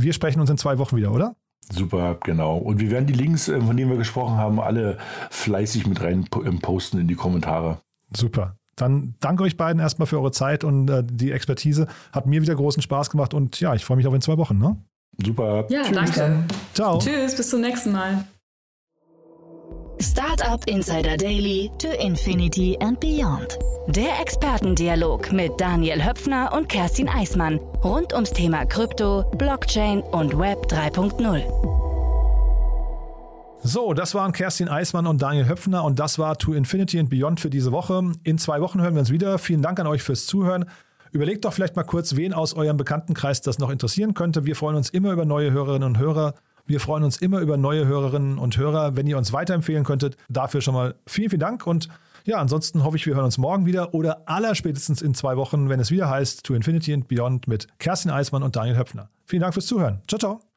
wir sprechen uns in zwei Wochen wieder, oder? Super, genau. Und wir werden die Links, äh, von denen wir gesprochen haben, alle fleißig mit rein ähm, posten in die Kommentare. Super. Dann danke euch beiden erstmal für eure Zeit und äh, die Expertise. Hat mir wieder großen Spaß gemacht und ja, ich freue mich auf in zwei Wochen. Ne? Super. Ja, Tschüss. danke. Ciao. Tschüss, bis zum nächsten Mal. Startup Insider Daily to Infinity and Beyond. Der Expertendialog mit Daniel Höpfner und Kerstin Eismann rund ums Thema Krypto, Blockchain und Web 3.0. So, das waren Kerstin Eismann und Daniel Höpfner und das war To Infinity and Beyond für diese Woche. In zwei Wochen hören wir uns wieder. Vielen Dank an euch fürs Zuhören. Überlegt doch vielleicht mal kurz, wen aus eurem Bekanntenkreis das noch interessieren könnte. Wir freuen uns immer über neue Hörerinnen und Hörer. Wir freuen uns immer über neue Hörerinnen und Hörer. Wenn ihr uns weiterempfehlen könntet, dafür schon mal vielen, vielen Dank und ja, ansonsten hoffe ich, wir hören uns morgen wieder oder allerspätestens in zwei Wochen, wenn es wieder heißt To Infinity and Beyond mit Kerstin Eismann und Daniel Höpfner. Vielen Dank fürs Zuhören. Ciao, ciao.